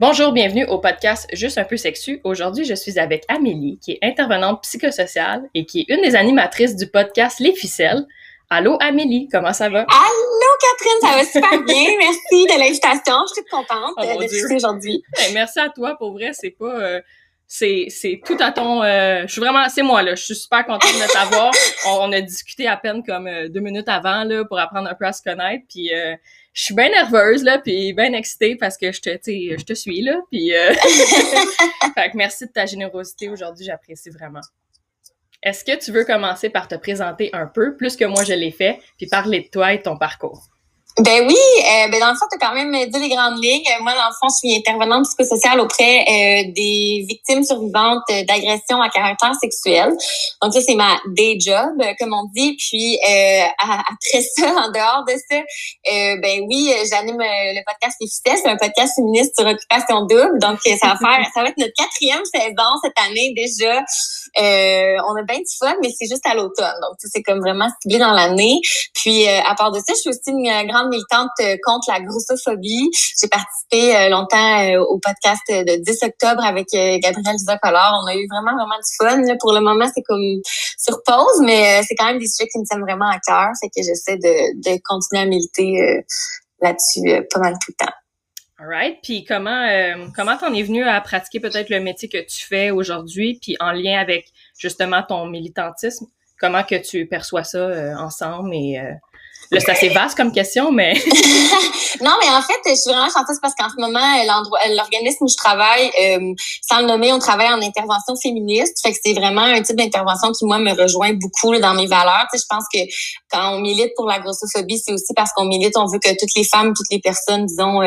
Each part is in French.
Bonjour, bienvenue au podcast Juste un peu sexu. Aujourd'hui, je suis avec Amélie, qui est intervenante psychosociale et qui est une des animatrices du podcast Les Ficelles. Allô Amélie, comment ça va? Allô Catherine, ça va super bien. Merci de l'invitation. Je suis contente oh, de aujourd'hui. Ben, merci à toi. Pour vrai, c'est pas... Euh, c'est c'est tout à ton euh, je suis vraiment c'est moi là je suis super contente de t'avoir on, a discuté à peine comme euh, deux minutes avant là pour apprendre un peu à se connaître puis je suis bien nerveuse là puis bien excitée parce que je te je te suis là puis fait que merci de ta générosité aujourd'hui j'apprécie vraiment est-ce que tu veux commencer par te présenter un peu, plus que moi je l'ai fait, puis parler de toi et ton parcours? Ben oui, euh, ben dans le fond, tu as quand même dit les grandes lignes. Moi, dans le fond, je suis intervenante psychosociale auprès euh, des victimes survivantes d'agressions à caractère sexuel. Donc ça, c'est ma day job, comme on dit. Puis euh, après ça, en dehors de ça, euh, ben oui, j'anime le podcast Les Ficelles. C'est un podcast féministe sur occupation double. Donc ça va faire, ça va être notre quatrième saison cette année déjà. On a bien du fun, mais c'est juste à l'automne. Donc c'est comme vraiment ciblé dans l'année. Puis à part de ça, je suis aussi une grande militante euh, contre la grossophobie. J'ai participé euh, longtemps euh, au podcast de 10 octobre avec Gabrielle Collard. On a eu vraiment, vraiment du fun. Pour le moment, c'est comme sur pause, mais c'est quand même des sujets qui me tiennent vraiment à cœur. C'est que j'essaie de, de continuer à militer là-dessus pas mal tout le temps. Alright. Puis comment comment t'en es venu à pratiquer peut-être le métier que tu fais aujourd'hui, puis en lien avec justement ton militantisme, comment que tu perçois ça ensemble et Là, c'est assez vaste comme question, mais... non, mais en fait, je suis vraiment chanteuse parce qu'en ce moment, l'endroit, l'organisme où je travaille, euh, sans le nommer, on travaille en intervention féministe. Fait que c'est vraiment un type d'intervention qui, moi, me rejoint beaucoup dans mes valeurs. Tu sais, je pense que quand on milite pour la grossophobie, c'est aussi parce qu'on milite, on veut que toutes les femmes, toutes les personnes, disons, euh,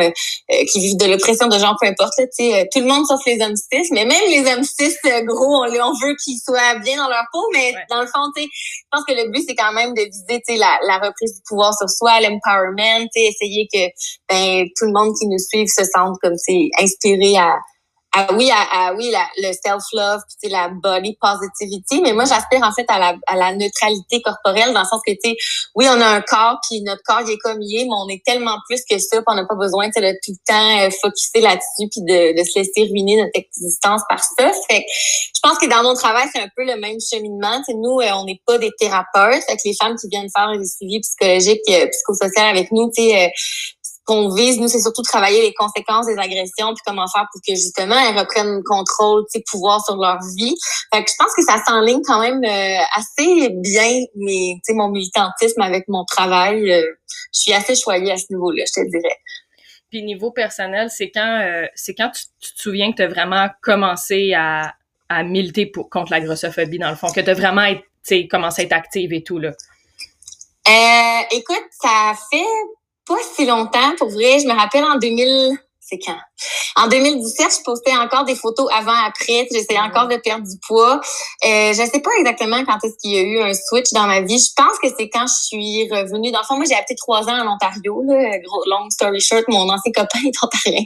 euh, qui vivent de l'oppression de genre, peu importe, tu sais, tout le monde sauf les hommes cis, mais même les hommes cis, gros, on, on veut qu'ils soient bien dans leur peau, mais dans le fond, tu sais, je pense que le but, c'est quand même de viser, tu sais, la, la reprise pouvoir sur soi, l'empowerment, essayer que ben, tout le monde qui nous suit se sente comme c'est inspiré à, ah oui, à, oui, la, le self-love, puis la body positivity, mais moi j'aspire en fait à la, à la neutralité corporelle dans le sens que tu oui, on a un corps, puis notre corps il est comme il est, mais on est tellement plus que ça, puis on n'a pas besoin de tout le temps euh, focuser là-dessus, puis de, de, se laisser ruiner notre existence par ça. Fait je pense que dans mon travail c'est un peu le même cheminement. T'sais, nous, euh, on n'est pas des thérapeutes, fait que les femmes qui viennent faire des suivis psychologiques, euh, psychosocial avec nous, tu sais, qu'on vise, nous, c'est surtout travailler les conséquences des agressions, puis comment faire pour que justement elles reprennent le contrôle, tu sais, pouvoir sur leur vie. Fait que je pense que ça s'enligne quand même euh, assez bien, mais tu sais, mon militantisme avec mon travail, euh, je suis assez choyée à ce niveau-là, je te dirais. Puis niveau personnel, c'est quand euh, c'est quand tu, te souviens que tu as vraiment commencé à, à militer pour, contre la grossophobie, dans le fond, que tu as vraiment été, commencé à être active et tout, là? Euh, écoute, ça fait pas si longtemps, pour vrai. Je me rappelle en 2000, c'est quand? En 2017, je postais encore des photos avant-après. J'essayais encore de perdre du poids. Euh, je sais pas exactement quand est-ce qu'il y a eu un switch dans ma vie. Je pense que c'est quand je suis revenue. Dans le fond, moi, j'ai habité trois ans en Ontario. Là. Gros, long story short, mon ancien copain est ontarien.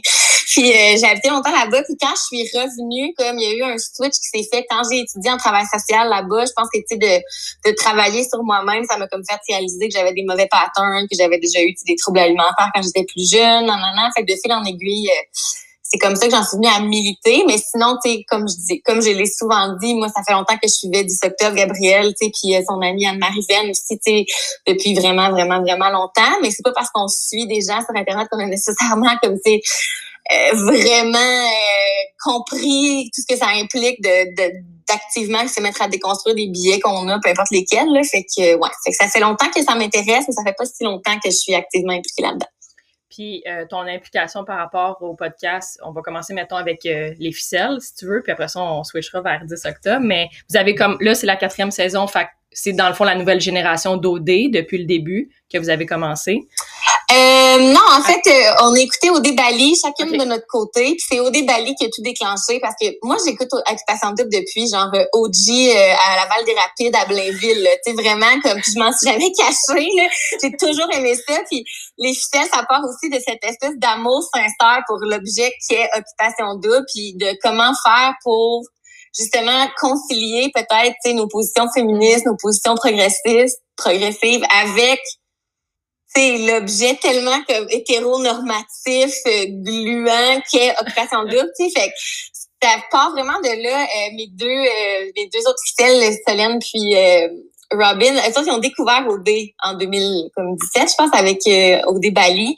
Puis euh, j'ai habité longtemps là-bas. Puis quand je suis revenue, comme il y a eu un switch qui s'est fait quand j'ai étudié en travail social là-bas, je pense que tu de, de travailler sur moi-même, ça m'a comme fait réaliser que j'avais des mauvais patterns, que j'avais déjà eu des troubles alimentaires quand j'étais plus jeune. Non, non, non. Fait que de fil en aiguille. Euh, c'est comme ça que j'en suis venue à militer. Mais sinon, comme je comme je l'ai souvent dit, moi, ça fait longtemps que je suivais du secteur Gabriel, tu sais, puis euh, son amie Anne-Marie Venn aussi, tu depuis vraiment, vraiment, vraiment longtemps. Mais c'est pas parce qu'on suit des gens sur Internet qu'on a nécessairement comme, tu euh, vraiment compris tout ce que ça implique de, d'activement se mettre à déconstruire des billets qu'on a, peu importe lesquels. Fait que ouais, fait que ça fait longtemps que ça m'intéresse, mais ça fait pas si longtemps que je suis activement impliquée là-dedans. Puis euh, ton implication par rapport au podcast, on va commencer mettons avec euh, les ficelles, si tu veux, puis après ça, on switchera vers 10 octobre. Mais vous avez comme là, c'est la quatrième saison, fait c'est dans le fond la nouvelle génération d'OD depuis le début que vous avez commencé. Euh, non, en fait, euh, on a écouté Odé Bali, chacune de notre côté. Puis c'est Odé Bali qui a tout déclenché parce que moi, j'écoute Occupation Double depuis genre euh, OG euh, à la Val des Rapides, à Blainville. Tu sais, vraiment, comme je m'en suis jamais cachée. J'ai toujours aimé ça. Puis les ficelles, ça part aussi de cette espèce d'amour sincère pour l'objet qui est Occupation Double, puis de comment faire pour justement concilier peut-être nos positions féministes, nos positions progressistes, progressives avec l'objet tellement comme hétéronormatif, euh, gluant qu'est Occupation Double, tu sais, fait ça part vraiment de là. Euh, mes deux euh, mes deux autres fidèles, Solène puis Robin, elles ils ont découvert OD en 2017, je pense, avec OD Bali.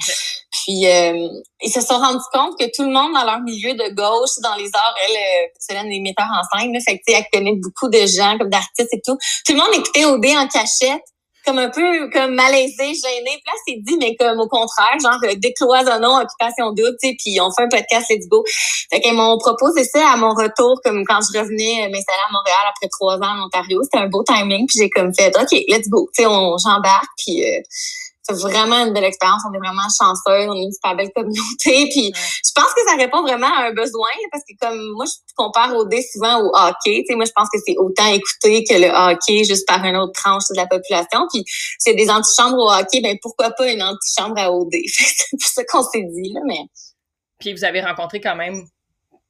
Puis ils se sont rendus compte que tout le monde dans leur milieu de gauche, dans les arts, elle, Solène est metteur en scène, fait que, elle connaît beaucoup de gens, comme d'artistes et tout. Tout le monde écoutait OD en cachette comme un peu comme malaisé, gêné. Puis là, c'est dit, mais comme au contraire, genre euh, décloisonnons occupation double, tu sais, puis on fait un podcast Let's Go. Fait qu'elles m'ont proposé ça à mon retour, comme quand je revenais euh, m'installer à Montréal après trois ans en Ontario. C'était un beau timing, puis j'ai comme fait OK, let's go. Tu on j'embarque, puis euh, c'est vraiment une belle expérience. On est vraiment chanceux. On est une super belle communauté. Puis je pense que ça répond vraiment à un besoin parce que comme moi, je compare au dé souvent au hockey. Tu sais, moi, je pense que c'est autant écouté que le hockey juste par une autre tranche de la population. Puis c'est des antichambres au hockey, ben pourquoi pas une antichambre à OD? c'est ça qu'on s'est dit, là, mais. Puis vous avez rencontré quand même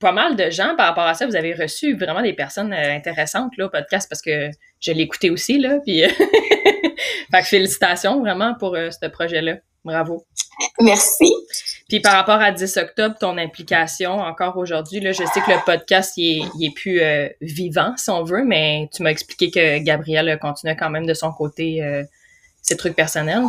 pas mal de gens par rapport à ça. Vous avez reçu vraiment des personnes euh, intéressantes là, au podcast parce que je l'ai écouté aussi. Là, puis fait que félicitations vraiment pour euh, ce projet-là. Bravo. Merci. Puis par rapport à 10 octobre, ton implication encore aujourd'hui, là, je sais que le podcast il est, plus euh, vivant, si on veut, mais tu m'as expliqué que Gabrielle continuait quand même de son côté ses trucs personnels.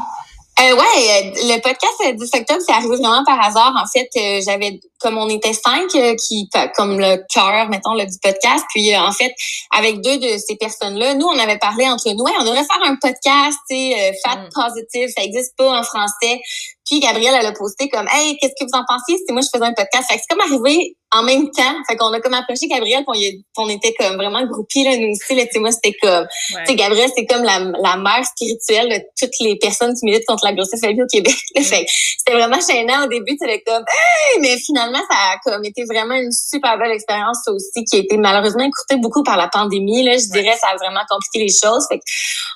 Euh, ouais, le podcast 10 octobre, c'est arrivé vraiment par hasard. En fait, j'avais comme on était cinq euh, qui comme le cœur mettons le du podcast puis euh, en fait avec deux de ces personnes là nous on avait parlé entre nous on devrait faire un podcast tu sais euh, fat mm. positive ça existe pas en français puis Gabrielle elle a posté comme hey qu'est-ce que vous en pensiez? Si moi je faisais un podcast fait que c'est comme arrivé en même temps fait qu'on a comme approché Gabrielle puis on, était comme vraiment groupés là nous aussi là tu sais moi c'était comme tu sais Gabrielle c'est comme la, la mère spirituelle de toutes les personnes qui militent contre la vie au Québec mm. fait c'était vraiment gênant au début c'était comme hey mais finalement ça a comme été vraiment une super belle expérience aussi, qui a été malheureusement écoutée beaucoup par la pandémie. Là, je dirais, ça a vraiment compliqué les choses. Fait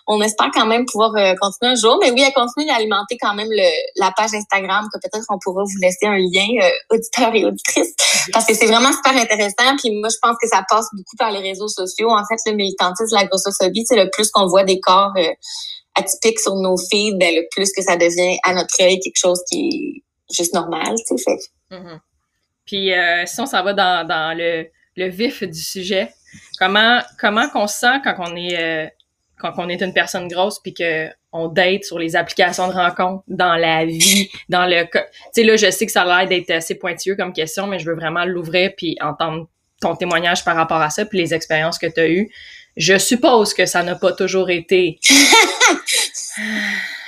on espère quand même pouvoir euh, continuer un jour. Mais oui, elle continue d'alimenter quand même le, la page Instagram, que peut-être on pourra vous laisser un lien, euh, auditeur et auditrice, parce c'est vraiment super intéressant. Puis moi, je pense que ça passe beaucoup par les réseaux sociaux. En fait, le militantisme, la grossophobie, c'est le plus qu'on voit des corps euh, atypiques sur nos feeds, ben, le plus que ça devient à notre œil quelque chose qui est juste normal, tu sais. Mm-hmm. Puis euh, si on s'en va dans, dans le, le, vif du sujet, comment comment qu'on se sent quand on est euh, quand on est une personne grosse puis que on date sur les applications de rencontres, dans la vie, dans le tu sais là je sais que ça a l'air d'être assez pointilleux comme question mais je veux vraiment l'ouvrir puis entendre ton témoignage par rapport à ça puis les expériences que tu as eues. Je suppose que ça n'a pas toujours été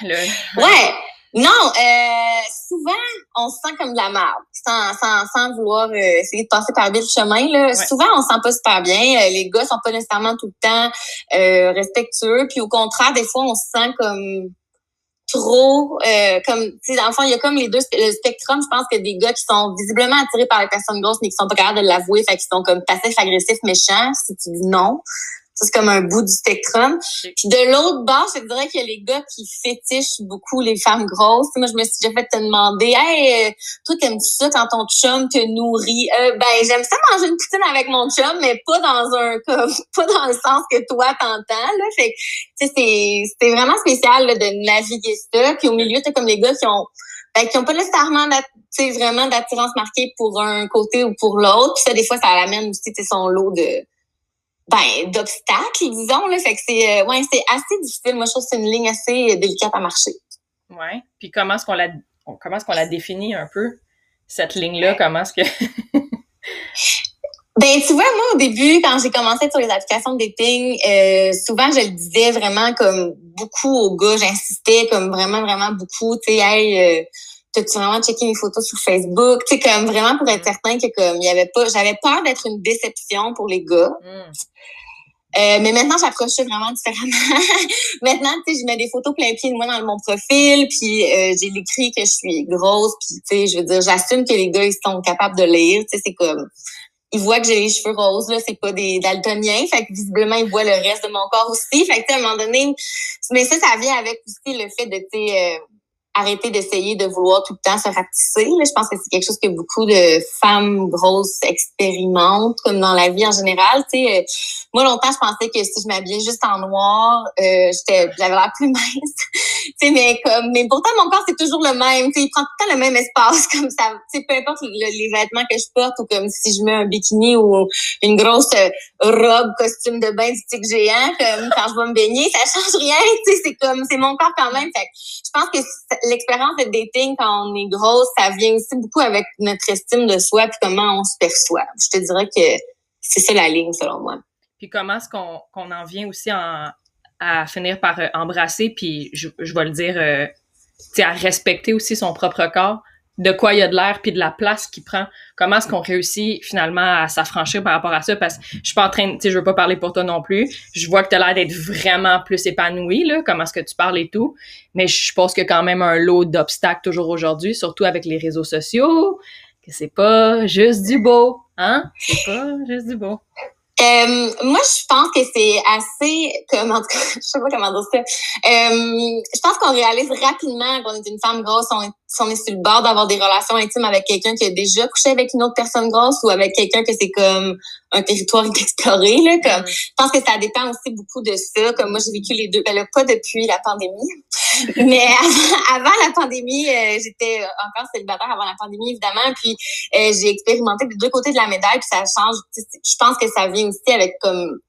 le... Ouais, non, euh, souvent, on se sent comme de la merde, sans, sans, sans vouloir euh, essayer de passer par le chemin. Là. Souvent, on se sent pas super bien. Euh, les gars sont pas nécessairement tout le temps euh, respectueux. Puis au contraire, des fois, on se sent comme trop comme tu sais dans le fond il y a comme les deux le spectrum je pense que des gars qui sont visiblement attirés par les personnes grosses mais qui sont pas capables de l'avouer fait qu'ils sont comme passifs agressifs méchants si tu dis non c'est comme un bout du spectrum. Puis de l'autre bord, je dirais qu'il y a les gars qui fétichent beaucoup les femmes grosses. moi, je me suis déjà fait te demander, hey, euh, toi, t'aimes-tu ça quand ton chum te nourrit? Euh, ben, j'aime ça manger une poutine avec mon chum, mais pas dans un, comme, pas dans le sens que toi t'entends, là. Fait tu sais, c'est, vraiment spécial, de naviguer ça. Puis au milieu, t'as comme les gars qui ont, ben, qui ont pas nécessairement vraiment d'attirance marquée pour un côté ou pour l'autre. Puis ça, des fois, ça amène aussi, son lot de, ben, d'obstacles, disons. Là. Fait que c'est euh, ouais, c'est assez difficile. Moi, je trouve que c'est une ligne assez délicate à marcher. Ouais. Puis comment est-ce qu'on la comment est-ce qu'on la définit un peu, cette ligne-là? Comment est-ce que. Ben, tu vois, moi, au début, quand j'ai commencé sur les applications de dating, euh, souvent, je le disais vraiment comme beaucoup aux gars. J'insistais comme vraiment, vraiment beaucoup. Tu sais, hey, euh, t'as-tu vraiment checké mes photos sur Facebook? Tu sais, comme vraiment pour être certain que comme il y avait pas, j'avais peur d'être une déception pour les gars. Mm. Euh, mais maintenant, j'approche vraiment différemment. maintenant, tu sais, je mets des photos plein pied de moi dans mon profil, puis euh, j'ai écrit que je suis grosse, puis tu sais, je veux dire, j'assume que les gars ils sont capables de lire. Tu sais, c'est comme ils voient que j'ai les cheveux roses là, c'est pas des daltoniens, fait que visiblement ils voient le reste de mon corps aussi. Fait que à un moment donné, mais ça, ça vient avec aussi le fait de tu sais. Euh, arrêter d'essayer de vouloir tout le temps se rapetisser. Je pense que c'est quelque chose que beaucoup de femmes grosses expérimentent, comme dans la vie en général. Tu sais, euh, moi, longtemps, je pensais que si je m'habillais juste en noir, euh, j'étais, j'avais l'air plus mince. tu sais, mais comme, mais pourtant, mon corps, c'est toujours le même. Tu sais, il prend tout le temps le même espace, comme ça. Tu sais, peu importe les vêtements que je porte ou comme si je mets un bikini ou une grosse euh, robe, costume de bain du tic géant, comme quand je vais me baigner, ça change rien. Tu sais, c'est comme, c'est mon corps quand même. Fait je pense que l'expérience de dating quand on est grosse, ça vient aussi beaucoup avec notre estime de soi puis comment on se perçoit. Je te dirais que c'est ça la ligne selon moi. Puis comment est-ce qu'on en vient aussi à finir par euh, embrasser, puis je, je vais le dire, euh, à respecter aussi son propre corps, de quoi il y a de l'air puis de la place qu'il prend. Comment est-ce qu'on réussit finalement à s'affranchir par rapport à ça? Parce que je suis pas en train, tu sais, je veux pas parler pour toi non plus. Je vois que tu as l'air d'être vraiment plus épanoui là, comment est-ce que tu parles et tout, mais je pense que quand même un lot d'obstacles toujours aujourd'hui, surtout avec les réseaux sociaux, que c'est pas juste du beau, hein? C'est pas juste du beau. Euh, moi, je pense que c'est assez, comme en tout cas, je sais pas comment dire ça. Euh, je pense qu'on réalise rapidement qu'on est une femme grosse, on est si on est sur le bord d'avoir des relations intimes avec quelqu'un qui a déjà couché avec une autre personne grosse ou avec quelqu'un que c'est comme un territoire inexploré là comme mm. je pense que ça dépend aussi beaucoup de ça comme moi j'ai vécu les deux ben là, pas depuis la pandémie mais avant, la pandémie euh, j'étais encore célibataire avant la pandémie évidemment puis euh, j'ai expérimenté des deux côtés de la médaille puis ça change je pense que ça vient aussi avec comme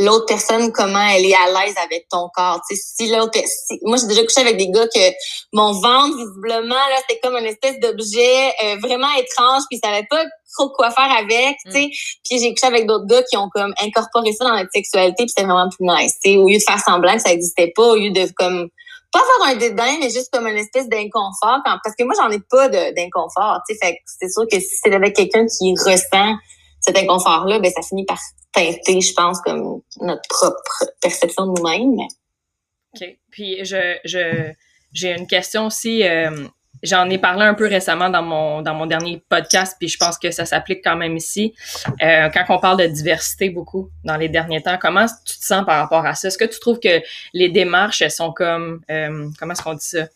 l'autre personne comment elle est à l'aise avec ton corps. Tu sais, si l'autre, moi j'ai déjà couché avec des gars que mon ventre visiblement là c'était comme une espèce d'objet euh, vraiment étrange puis ils savaient pas trop quoi faire avec. Tu sais, mm. puis j'ai couché avec d'autres gars qui ont comme incorporé ça dans notre sexualité puis c'était vraiment plus nice. Tu sais, au lieu de faire semblant que ça existait pas, au lieu de comme pas avoir un dédain, mais juste comme une espèce d'inconfort. Parce que moi, j'en ai pas d'inconfort. Tu sais, fait c'est sûr que si c'est avec quelqu'un qui ressent cet inconfort-là, ben ça finit par teinter, je pense, comme notre propre perception de nous-mêmes. OK. Puis je, je j'ai une question aussi. Euh, j'en ai parlé un peu récemment dans mon dans mon dernier podcast, puis je pense que ça s'applique quand même ici. Euh, quand on parle de diversité beaucoup dans les derniers temps, comment tu te sens par rapport à ça? Est-ce que tu trouves que les démarches elles sont comme euh, comment est-ce qu'on dit ça?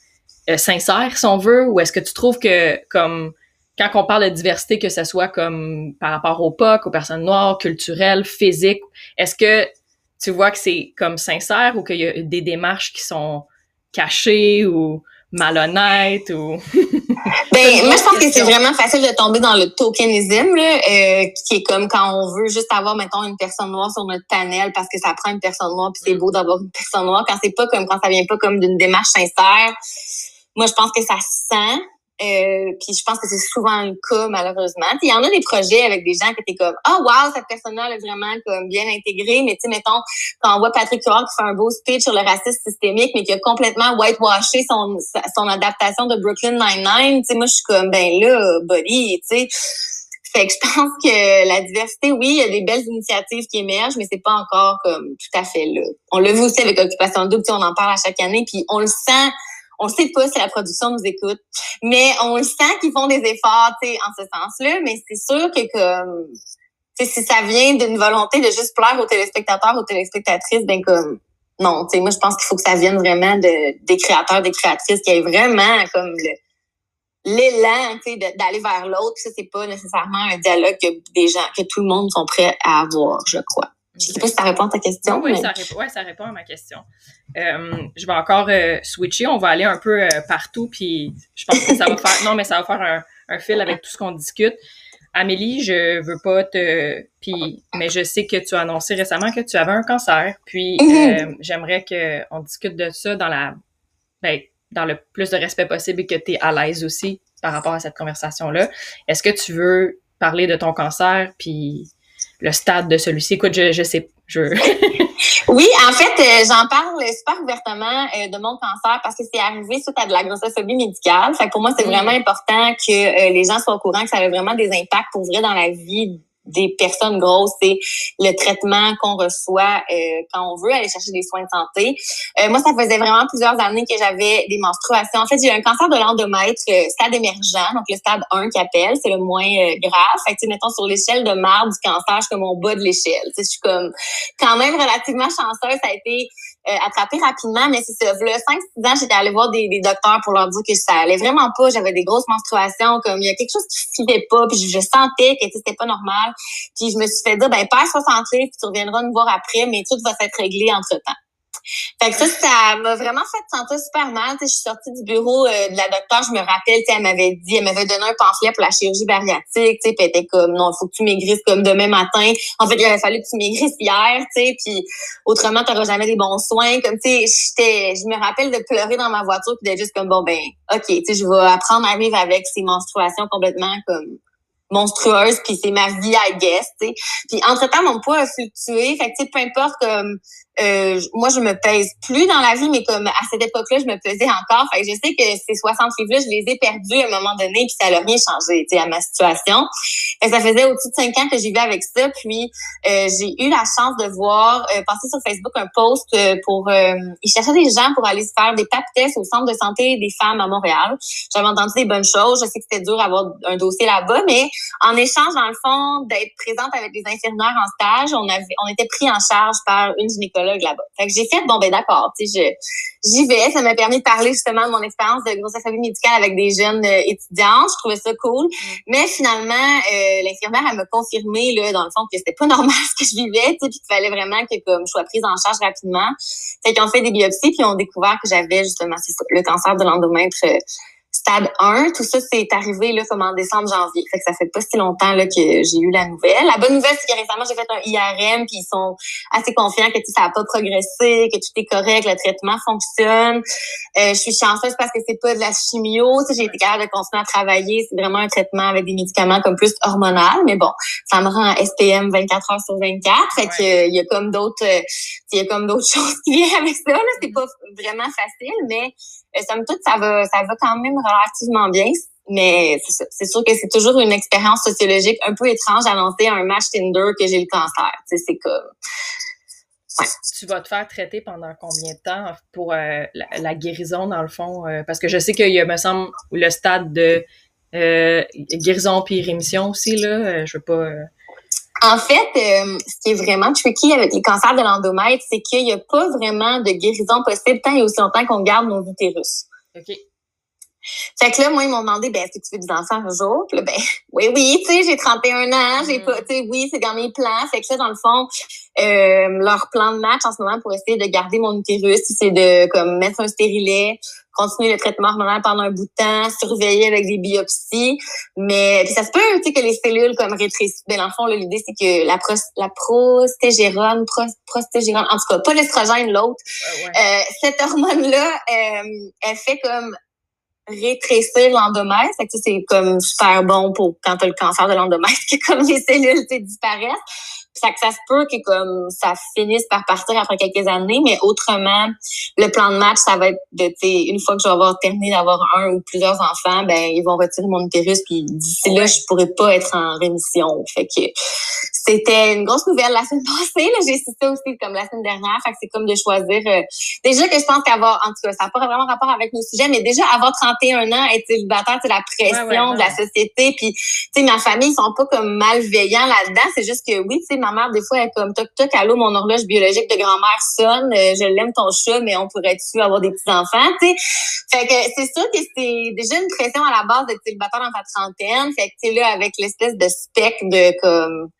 Sincères si on veut, ou est-ce que tu trouves que comme quand on parle de diversité, que ce soit comme par rapport au POC, aux personnes noires, culturelles, physiques, est-ce que tu vois que c'est comme sincère ou qu'il y a des démarches qui sont cachées ou malhonnêtes ou ben moi je pense que c'est vraiment facile de tomber dans le tokenisme là, euh, qui est comme quand on veut juste avoir mettons une personne noire sur notre panel parce que ça prend une personne noire puis c'est mm. beau d'avoir une personne noire quand c'est pas comme quand ça vient pas comme d'une démarche sincère moi je pense que ça sent euh, puis je pense que c'est souvent le cas malheureusement. Il y en a des projets avec des gens qui étaient comme oh wow cette personne-là est vraiment comme bien intégrée, mais tu sais mettons quand on voit Patrick Huard qui fait un beau speech sur le racisme systémique, mais qui a complètement whitewashé son son adaptation de Brooklyn Nine Nine, tu sais moi je suis comme ben là buddy, tu sais. Fait que je pense que la diversité, oui, il y a des belles initiatives qui émergent, mais c'est pas encore comme tout à fait là. On l'a vu aussi avec Occupation Double, on en parle à chaque année, puis on le sent on sait pas si la production nous écoute, mais on sent qu'ils font des efforts, tu sais, en ce sens-là. Mais c'est sûr que comme, si ça vient d'une volonté de juste plaire aux téléspectateurs, aux téléspectatrices, ben comme, non, tu sais, moi je pense qu'il faut que ça vienne vraiment de des créateurs, des créatrices qui aient vraiment comme le l'élan, tu d'aller vers l'autre. Ça c'est pas nécessairement un dialogue que des gens, que tout le monde sont prêts à avoir, je crois. Je sais pas si ça répond à ta question. Oui, ça, répond, ouais, ça répond à ma question. Euh, je vais encore euh, switcher. On va aller un peu euh, partout, puis je pense que ça va faire. Non, mais ça va faire un, un fil avec tout ce qu'on discute. Amélie, je veux pas te. Puis, mais je sais que tu as annoncé récemment que tu avais un cancer. Puis, mm-hmm. j'aimerais qu'on discute de ça dans la, ben, dans le plus de respect possible et que tu es à l'aise aussi par rapport à cette conversation-là. Est-ce que tu veux parler de ton cancer puis le stade de celui-ci. Écoute, je, je sais, je... oui, en fait, euh, j'en parle super ouvertement euh, de mon cancer parce que c'est arrivé suite à de la grossophobie médicale. Fait que pour moi, c'est vraiment important que euh, les gens soient au courant que ça avait vraiment des impacts pour vrai dans la vie des personnes grosses, c'est le traitement qu'on reçoit euh, quand on veut aller chercher des soins de santé. Euh, moi, ça faisait vraiment plusieurs années que j'avais des menstruations. En fait, j'ai eu un cancer de l'endomètre, euh, stade émergent, donc le stade 1 qui appelle, c'est le moins grave. Fait que, mettons, sur l'échelle de marre du cancer, je suis comme au bas de l'échelle. Je suis comme quand même relativement chanceuse. Ça a été attrapé rapidement, mais c'est ça. Le 5-6 ans, j'étais allée voir des, des, docteurs pour leur dire que ça allait vraiment pas. J'avais des grosses menstruations, comme il y a quelque chose qui filait pas, puis je, sentais que c'était pas normal. Puis je me suis fait dire, ben perds 60 livres, puis tu reviendras nous voir après, mais tout va s'être réglé entre-temps. Fait que ça, ça m'a vraiment fait sentir super mal. je suis sortie du bureau euh, de la docteure, je me rappelle, elle m'avait dit, elle m'avait donné un pamphlet pour la chirurgie bariatrique, puis elle était comme, non, faut que tu maigrisses comme demain matin. En fait, il aurait fallu que tu maigrisses hier, tu puis autrement, tu n'auras jamais des bons soins. Comme, tu sais, je me rappelle de pleurer dans ma voiture, puis d'être juste comme, bon, ben, OK, je vais apprendre à vivre avec ces menstruations complètement comme monstrueuse puis c'est ma vie I guess puis entre temps mon poids a fluctué fait que peu importe comme euh, moi, je me pèse plus dans la vie, mais comme à cette époque-là, je me pesais encore. Fait que je sais que ces 60 livres-là, je les ai perdus à un moment donné, puis ça n'a rien changé à ma situation. Fait ça faisait au-dessus de cinq ans que j'y vais avec ça. Puis euh, j'ai eu la chance de voir euh, passer sur Facebook un post euh, pour... ils cherchaient des gens pour aller se faire des pap tests au centre de santé des femmes à Montréal. J'avais entendu des bonnes choses. Je sais que c'était dur d'avoir un dossier là-bas, mais en échange, dans le fond, d'être présente avec les infirmières en stage, on avait on était pris en charge par une gynécologue là-bas. Fait que j'ai fait, bon, ben d'accord, tu sais, j'y vais. Ça m'a permis de parler justement de mon expérience de grossesse médicale avec des jeunes euh, étudiants. Je trouvais ça cool. Mm. Mais finalement, euh, l'infirmière, elle m'a confirmé, là, dans le fond, que c'était pas normal ce que je vivais, tu sais, puis qu'il fallait vraiment que comme je sois prise en charge rapidement. Fait qu'ils ont fait des biopsies, puis ils ont découvert que j'avais justement le cancer de l'endomètre euh, stade 1. Tout ça, c'est arrivé là, comme en décembre, janvier. Fait que ça fait pas si longtemps là, que j'ai eu la nouvelle. La bonne nouvelle, c'est que récemment, j'ai fait un IRM, puis ils sont assez confiants que ça n'a pas progressé, que tout est correct, le traitement fonctionne. Euh, je suis chanceuse parce que c'est pas de la chimio. J'ai été capable de continuer à travailler. C'est vraiment un traitement avec des médicaments comme plus hormonal. Mais bon, ça me rend SPM 24 heures sur 24. Fait que il y a comme d'autres euh, il y a comme d'autres choses qui viennent avec ça. C'est pas vraiment facile, mais somme toute, ça va, ça va quand même relativement bien. Mais c'est sûr que c'est toujours une expérience sociologique un peu étrange d'annoncer à un match Tinder que j'ai le cancer. C'est comme... Tu vas te faire traiter pendant combien de temps pour euh, la, guérison, dans le fond? Euh, parce que je sais qu'il y a, me semble, le stade de guérison puis rémission aussi, là. je veux pas... En fait, ce qui est vraiment tricky avec les cancers de l'endomètre, c'est qu'il n'y a pas vraiment de guérison possible tant et aussi longtemps qu'on garde nos utérus. OK. Fait que là, moi, ils m'ont demandé, ben, est-ce que tu veux des enfants un jour? Puis là, ben, oui, oui, tu sais, j'ai 31 ans, j'ai mm. pas, tu sais, oui, c'est dans mes plans. Fait que ça, dans le fond, euh, leur plan de match en ce moment pour essayer de garder mon utérus, c'est de, comme, mettre un stérilet, continuer le traitement hormonal pendant un bout de temps, surveiller avec des biopsies. Mais puis ça se peut, tu sais, que les cellules comme rétrécissent. Ben, dans le fond, l'idée, c'est que la, pros, la prostégérone, prostégérone, en tout cas, pas l'estrogène, l'autre, euh, cette hormone-là, euh, elle fait comme rétrécir l'endomètre. C'est comme super bon pour quand tu as le cancer de l'endomètre, que comme les cellules disparaissent. Ça, que ça se peut que comme ça finisse par partir après quelques années, mais autrement, le plan de match, ça va être de, une fois que je vais avoir terminé d'avoir un ou plusieurs enfants, ben ils vont retirer mon utérus, puis d'ici là, je pourrais pas être en rémission. Fait que c'était une grosse nouvelle la semaine passée. J'ai su ça aussi comme la semaine dernière. Fait que c'est comme de choisir. Euh, déjà que je pense qu'avoir, en tout cas, ça n'a pas vraiment rapport avec nos sujets, mais déjà avoir 31 ans, être célibataire, c'est la pression de la société. Puis, tu sais, ma famille, ils sont pas comme malveillants là-dedans. C'est juste que oui, tu sais, mère, des fois, elle est comme toc toc, allô, mon horloge biologique de grand-mère sonne, euh, je l'aime ton chat, mais on pourrait-tu avoir des petits-enfants, tu sais? Fait que c'est sûr que c'est déjà une pression à la base d'être célibataire dans ta trentaine. Fait que tu là, avec l'espèce de spec de comme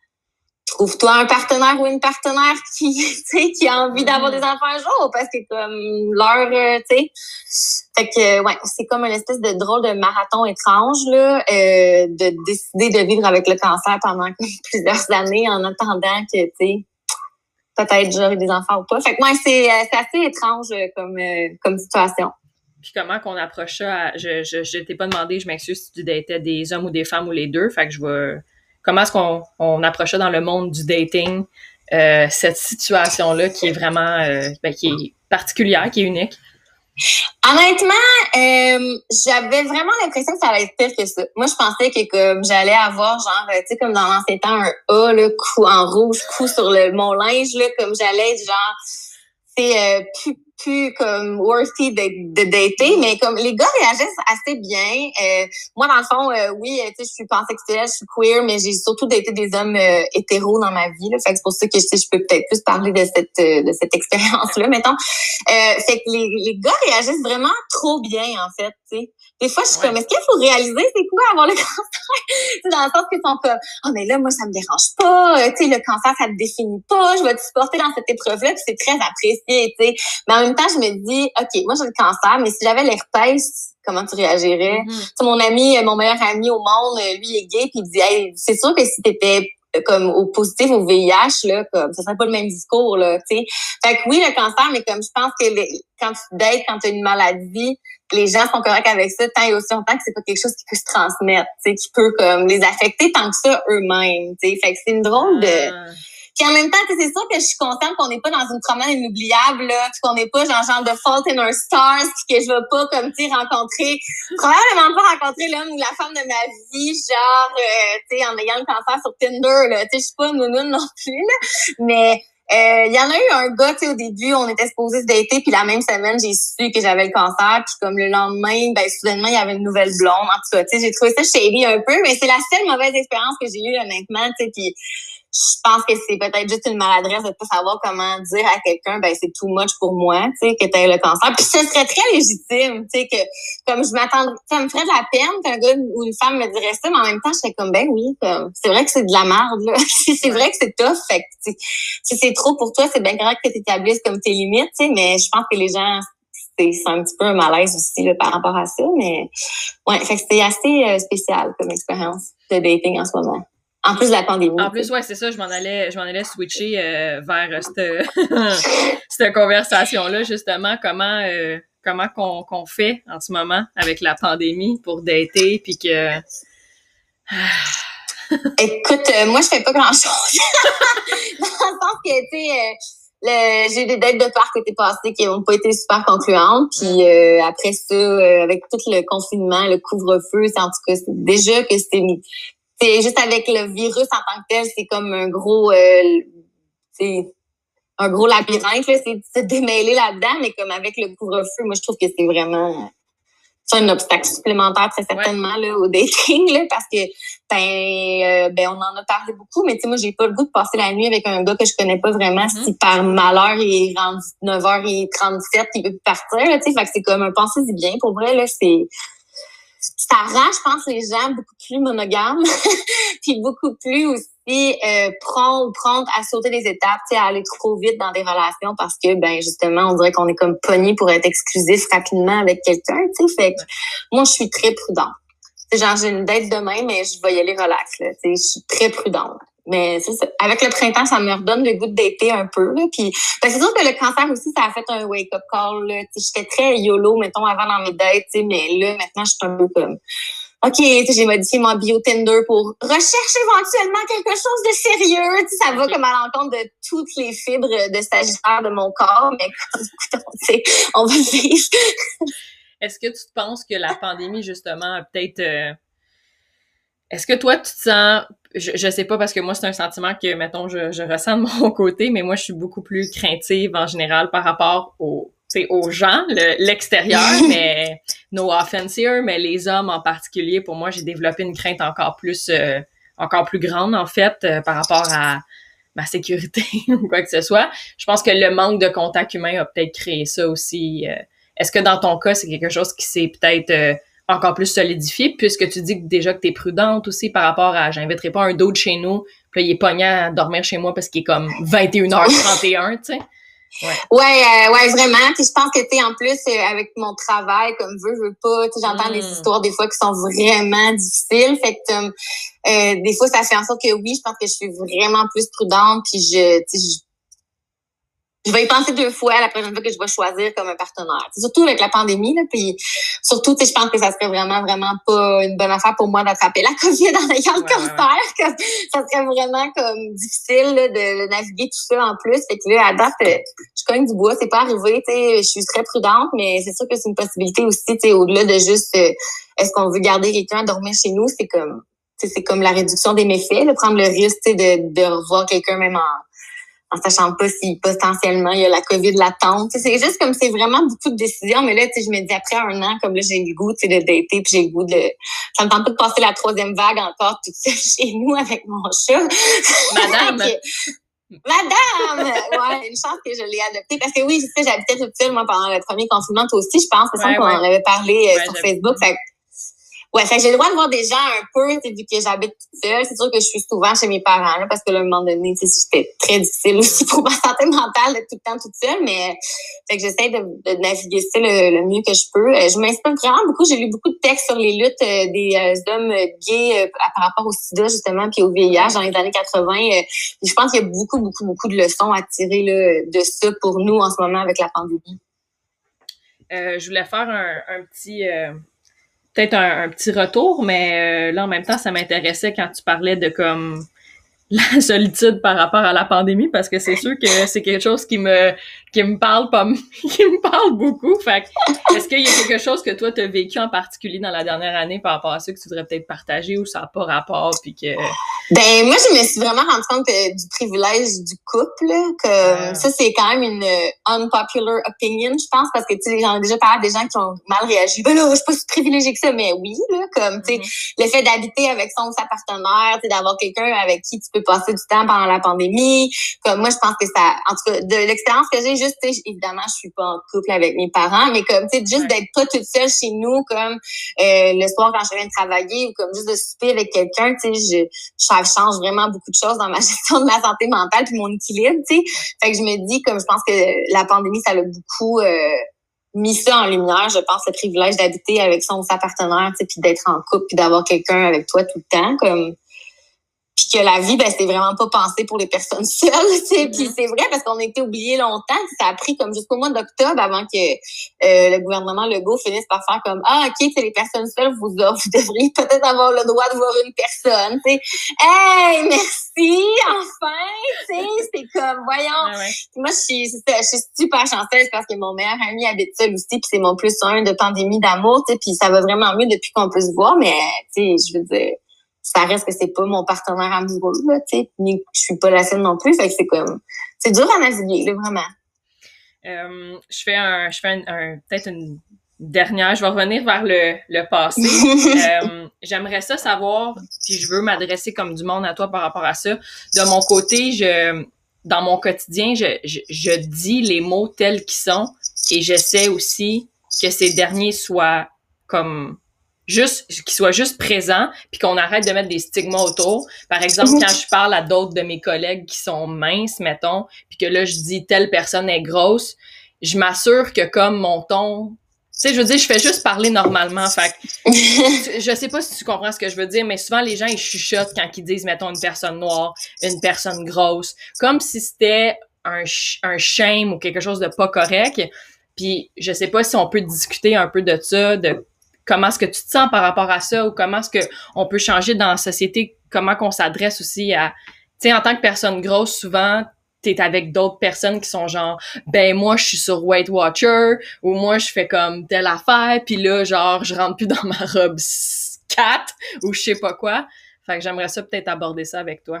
trouve-toi un partenaire ou une partenaire qui, qui a envie d'avoir des enfants un jour parce que comme l'heure, euh, tu sais. Fait que ouais, c'est comme une espèce de drôle de marathon étrange là, euh, de décider de vivre avec le cancer pendant plusieurs années en attendant que tu sais peut-être j'aurai des enfants ou pas. Fait que moi c'est euh, assez étrange comme comme situation. Puis comment qu'on approche ça? je je, je t'ai pas demandé, je m'excuse si tu étais des hommes ou des femmes ou les deux. Fait que je vais comment est-ce qu'on on approchait dans le monde du dating euh, cette situation-là qui est vraiment euh, ben, qui est particulière, qui est unique? Honnêtement, euh, j'avais vraiment l'impression que ça allait être pire que ça. Moi, je pensais que comme j'allais avoir genre, tu sais, comme dans l'ancien temps, un A là, coup en rouge, coup sur le mon linge là, comme j'allais être genre, c'est plus plus comme worthy de, de dater, mais comme les gars réagissent assez bien. Euh, moi, dans le fond, euh, oui, tu sais, je suis pansexuelle, je suis queer, mais j'ai surtout daté des hommes euh, hétéros dans ma vie. Là, fait que c'est pour ça que je, je peux peut-être plus parler de cette de cette expérience-là, mettons. fait que les, les gars réagissent vraiment trop bien, en fait, tu sais. Des fois, je suis comme, est-ce qu'il faut réaliser c'est quoi avoir le cancer? dans le sens qu'ils sont comme, oh, mais là, moi, ça me dérange pas. Euh, tu sais, le cancer, ça te définit pas. Je vais te supporter dans cette épreuve-là. Puis c'est très apprécié, tu sais. Mais en même temps, je me dis, OK, moi, j'ai le cancer, mais si j'avais l'herpès, comment tu réagirais? Mm mon ami, mon meilleur ami au monde, lui, est gay, puis il dit, hey, c'est sûr que si t'étais comme au positif au VIH là comme ça serait pas le même discours là tu fait que oui le cancer mais comme je pense que quand tu dates quand tu as une maladie les gens sont corrects avec ça tant et aussi longtemps que c'est pas quelque chose qui peut se transmettre tu qui peut comme les affecter tant que ça eux-mêmes tu fait que c'est une drôle de ah. Puis en même temps, c'est sûr que je suis contente qu'on n'est pas dans une promenade inoubliable, là, qu'on n'est pas genre genre de Fault in Our Stars, puis que je vais pas comme tu rencontrer, probablement pas rencontrer l'homme ou la femme de ma vie, genre euh, tu sais en ayant le cancer sur Tinder, là, tu sais je suis pas nounoune non plus, là, mais il euh, y en a eu un gars, tu sais, au début, on était supposé se dater, puis la même semaine, j'ai su que j'avais le cancer, puis comme le lendemain, ben soudainement, il y avait une nouvelle blonde. En tout cas, tu sais, j'ai trouvé ça shady un peu, mais c'est la seule mauvaise expérience que j'ai eue, honnêtement, tu sais, puis je pense que c'est peut-être juste une maladresse de pas savoir comment dire à quelqu'un ben c'est too much pour moi tu sais que tu le cancer. Puis ce serait très légitime tu sais que comme je m'attendrais ça me ferait de la peine qu'un gars ou une femme me dirait ça mais en même temps je serais comme ben oui c'est vrai que c'est de la merde là. C'est vrai que c'est tough fait que si c'est trop pour toi c'est bien grave que tu établisses comme tes limites tu sais mais je pense que les gens c'est un petit peu un malaise aussi là, par rapport à ça mais ouais fait que c'est assez euh, spécial comme expérience de dating en ce moment en plus de la pandémie. En plus, ouais, c'est ça, je m'en allais, je m'en allais switcher euh, vers euh, cette, cette conversation-là, justement, comment euh, comment qu'on qu'on fait en ce moment avec la pandémie pour dater, puis que... Écoute, moi, je fais pas grand-chose. Dans le sens que, tu sais... j'ai des dates de part côté passé qui n'ont pas été super concluantes. Puis après ça, avec tout le confinement, le couvre-feu, en tout cas, déjà que c'était c'est juste avec le virus en tant que tel, c'est comme un gros, euh, c'est un gros labyrinthe, là, c'est se démêler là-dedans, mais comme avec le couvre-feu, moi je trouve que c'est vraiment c'est un obstacle supplémentaire très certainement là, au dating là, parce que ben, euh, ben on en a parlé beaucoup mais tu sais moi j'ai pas le goût de passer la nuit avec un gars que je connais pas vraiment mm-hmm. si par malheur il est rendu 9h37 il veut plus partir tu sais fait que c'est comme un pensée du bien pour vrai là c'est ça rend, je pense, les gens beaucoup plus monogames, puis beaucoup plus aussi euh, prompt à sauter des étapes, à aller trop vite dans des relations parce que, ben justement, on dirait qu'on est comme pogné pour être exclusif rapidement avec quelqu'un, tu sais. Fait que moi, je suis très prudente. genre, j'ai une date demain, mais je vais y aller relax, là. Je suis très prudente. Mais ça. Avec le printemps, ça me redonne le goût d'été un peu. Là. Puis ben, c'est sûr que le cancer aussi, ça a fait un wake-up call. J'étais très YOLO, mettons, avant dans mes dates, mais là, maintenant, je suis un peu comme OK, j'ai modifié mon bio Tinder pour rechercher éventuellement quelque chose de sérieux. ça va comme à l'encontre de toutes les fibres de Sagittaire de mon corps, mais écoute, on va vivre. Est-ce que tu penses que la pandémie, justement, a peut-être... Euh, est-ce que toi, tu te sens je, je sais pas parce que moi c'est un sentiment que mettons je, je ressens de mon côté mais moi je suis beaucoup plus craintive en général par rapport aux aux gens l'extérieur mais no offense here mais les hommes en particulier pour moi j'ai développé une crainte encore plus euh, encore plus grande en fait euh, par rapport à ma sécurité ou quoi que ce soit je pense que le manque de contact humain a peut-être créé ça aussi euh. est-ce que dans ton cas c'est quelque chose qui s'est peut-être encore plus solidifié, puisque tu dis que déjà que tu es prudente aussi par rapport à j'inviterai pas un d'autre chez nous, puis là, il est pogné à dormir chez moi parce qu'il est comme 21h31, tu sais. Ouais, ouais, euh, ouais vraiment. Puis je pense que tu en plus euh, avec mon travail comme veux veux pas, tu j'entends des mm. histoires des fois qui sont vraiment difficiles. Fait que euh, des fois ça fait en sorte que oui, je pense que je suis vraiment plus prudente puis je, je je vais y penser deux fois la prochaine fois que je vais choisir comme un partenaire. Surtout avec la pandémie, là, puis surtout, je pense que ça serait vraiment, vraiment pas une bonne affaire pour moi d'attraper la COVID en ayant le cancer. Ça serait vraiment comme difficile de naviguer tout ça en plus. Fait que là, à date, euh, je cogne du bois, c'est pas arrivé. Je suis très prudente, mais c'est sûr que c'est une possibilité aussi, au-delà de juste euh, est-ce qu'on veut garder quelqu'un à dormir chez nous, c'est comme c'est comme la réduction des méfaits, de prendre le risque de, de revoir quelqu'un même en en sachant pas si potentiellement il y a la COVID latente. C'est juste comme c'est vraiment beaucoup de décisions. Mais là, je me dis après un an, comme là, j'ai le goût de dater, puis j'ai le goût de. Ça me tente pas de passer la troisième vague encore toute seule chez nous avec mon chat. Madame! Madame! Ouais, une chance que je l'ai adopté. Parce que oui, je sais, j'habitais toute seule, moi, pendant le premier confinement. Toi aussi, je pense. C'est ça qu'on en avait parlé euh, sur Facebook. Ouais, fait j'ai le droit de voir des gens un peu, vu que j'habite toute seule. C'est sûr que je suis souvent chez mes parents, là, parce que là, à un moment donné, c'était très difficile aussi pour ma santé mentale d'être tout le temps toute seule, mais fait que j'essaie de, de, naviguer ça le, mieux que je peux. Euh, je m'inspire vraiment beaucoup. J'ai lu beaucoup de textes sur les luttes euh, des euh, hommes gays par rapport au sida, justement, puis au VIH dans les années 80. je pense qu'il y a beaucoup, beaucoup, beaucoup de leçons à tirer là, de ça pour nous en ce moment avec la pandémie. je voulais faire un, un petit peut-être un, petit retour, mais euh, là, en même temps, ça m'intéressait quand tu parlais de comme la solitude par rapport à la pandémie parce que c'est sûr que c'est quelque chose qui me qui me parle pas qui me parle beaucoup fait est-ce qu'il y a quelque chose que toi tu as vécu en particulier dans la dernière année par rapport à ça que tu voudrais peut-être partager ou ça n'a pas rapport puis que ben moi je me suis vraiment rendu compte du privilège du couple que ça c'est quand même une euh, unpopular opinion je pense parce que tu sais j'en ai déjà parlé à des gens qui ont mal réagi ben là je suis pas si privilégiée que ça mais oui là comme tu sais mm-hmm. le fait d'habiter avec son ou sa partenaire tu sais d'avoir quelqu'un avec qui tu peux passer du temps pendant la pandémie. Comme moi, je pense que ça, en tout cas, de l'expérience que j'ai, juste, évidemment, je suis pas en couple avec mes parents, mais comme, tu sais, juste d'être pas toute seule chez nous, comme euh, le soir quand je viens de travailler, ou comme juste de souper avec quelqu'un, tu sais, je, ça change vraiment beaucoup de choses dans ma gestion de ma santé mentale puis mon équilibre, tu sais. Fait que je me dis, comme je pense que la pandémie, ça l'a beaucoup euh, mis ça en lumière, je pense, le privilège d'habiter avec son ou sa partenaire, tu sais, puis d'être en couple, puis d'avoir quelqu'un avec toi tout le temps, comme puis que la vie, ben, c'était vraiment pas pensé pour les personnes seules, tu sais. Puis mm-hmm. c'est vrai parce qu'on a été oubliés longtemps. Ça a pris comme jusqu'au mois d'octobre avant que euh, le gouvernement Legault finisse par faire comme ah ok, c'est les personnes seules, vous, vous devriez peut-être avoir le droit de voir une personne, tu sais. Hey, merci, enfin, tu sais, c'est comme voyons. Moi, je suis, je suis super chanceuse parce que mon meilleur ami habite seul aussi, puis c'est mon plus un de pandémie d'amour, tu sais. Puis ça va vraiment mieux depuis qu'on peut se voir, mais tu sais, je veux dire ça reste que c'est pas mon partenaire amoureux, là, tu sais, je suis pas la seule non plus, fait que c'est comme, c'est dur à naviguer, là, vraiment. Euh, je fais un, je fais un, peut-être une dernière, je vais revenir vers le, le passé. euh, J'aimerais ça savoir, puis je veux m'adresser comme du monde à toi par rapport à ça. De mon côté, je, dans mon quotidien, je, je, je dis les mots tels qu'ils sont et j'essaie aussi que ces derniers soient comme juste qu'il soit juste présent puis qu'on arrête de mettre des stigmas autour. Par exemple, quand je parle à d'autres de mes collègues qui sont minces, mettons, puis que là je dis telle personne est grosse, je m'assure que comme mon ton tu sais, je veux dire, je fais juste parler normalement. Fait je sais pas si tu comprends ce que je veux dire, mais souvent les gens ils chuchotent quand ils disent, mettons, une personne noire, une personne grosse, comme si c'était un, un shame ou quelque chose de pas correct. Puis je sais pas si on peut discuter un peu de ça, de comment est-ce que tu te sens par rapport à ça ou comment est-ce que on peut changer dans la société, comment qu'on s'adresse aussi à, tu sais, en tant que personne grosse, souvent, t'es avec d'autres personnes qui sont genre, ben moi, je suis sur Weight Watcher ou moi, je fais comme telle affaire, puis là, genre, je rentre plus dans ma robe 4 ou je sais pas quoi. Fait que j'aimerais ça peut-être aborder ça avec toi.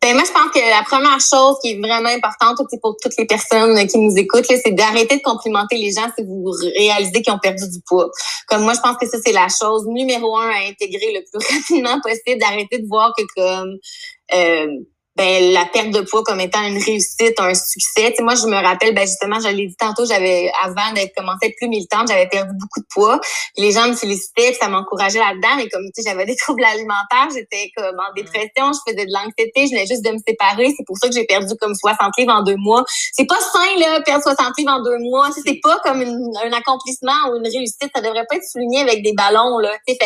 Ben moi, je pense que la première chose qui est vraiment importante pour toutes les personnes qui nous écoutent, c'est d'arrêter de complimenter les gens si vous réalisez qu'ils ont perdu du poids. Comme moi, je pense que ça, c'est la chose numéro un à intégrer le plus rapidement possible, d'arrêter de voir que comme euh, ben, la perte de poids comme étant une réussite, un succès. Moi, je me rappelle, ben, justement, je l'ai dit tantôt, j'avais, avant d'être commencé plus militante, j'avais perdu beaucoup de poids. Les gens me félicitaient, ça m'encourageait là-dedans, mais comme, tu sais, j'avais des troubles alimentaires, j'étais comme en dépression, je faisais de l'anxiété, je venais juste de me séparer. C'est pour ça que j'ai perdu comme 60 livres en deux mois. C'est pas sain, là, perdre 60 livres en deux mois. C'est pas comme un accomplissement ou une réussite. Ça devrait pas être souligné avec des ballons, là. Fait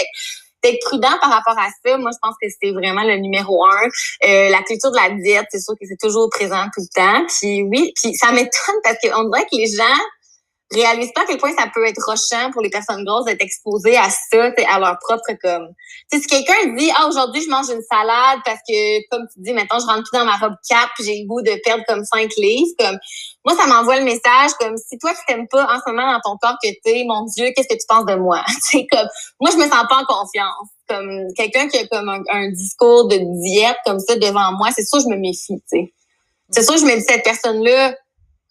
d'être prudent par rapport à ça, moi, je pense que c'est vraiment le numéro un. Euh, la culture de la diète, c'est sûr que c'est toujours présent tout le temps. Puis oui, puis ça m'étonne parce qu'on dirait que les gens réalisent pas à quel point ça peut être rochant pour les personnes grosses d'être exposées à ça, à leur propre comme. Tu sais, si quelqu'un dit ah aujourd'hui je mange une salade parce que comme tu dis maintenant je rentre plus dans ma robe 4 puis j'ai le goût de perdre comme 5 livres, comme moi ça m'envoie le message comme si toi tu t'aimes pas en ce moment dans ton corps que tu mon Dieu qu'est-ce que tu penses de moi, c'est comme moi je me sens pas en confiance, comme quelqu'un qui a comme un, discours de diète comme ça devant moi, c'est sûr je me méfie, tu sais. C'est sûr, je me dis, cette personne-là,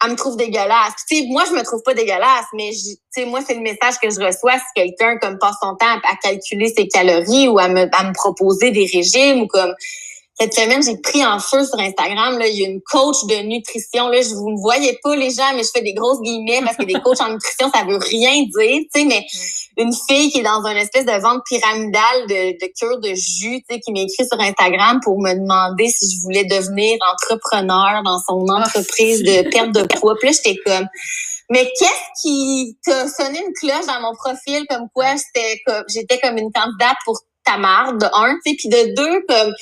elle me trouve dégueulasse. sais, moi, je me trouve pas dégueulasse, mais sais, moi, c'est le message que je reçois si quelqu'un comme passe son temps à calculer ses calories ou à me, à me proposer des régimes ou comme cette semaine, j'ai pris en feu sur Instagram. Là, il y a une coach de nutrition. Là, je vous ne voyez pas les gens, mais je fais des grosses guillemets parce que des coachs en nutrition, ça veut rien dire. Tu sais, mais une fille qui est dans une espèce de vente pyramidale de, de cure de jus, tu sais, qui m'écrit sur Instagram pour me demander si je voulais devenir entrepreneur dans son ah, entreprise de perte de poids. Puis là, j'étais comme mais qu'est-ce qui t'a sonné une cloche dans mon profil? Comme quoi j'étais comme j'étais comme une candidate pour ta marde de un, tu sais, puis de deux comme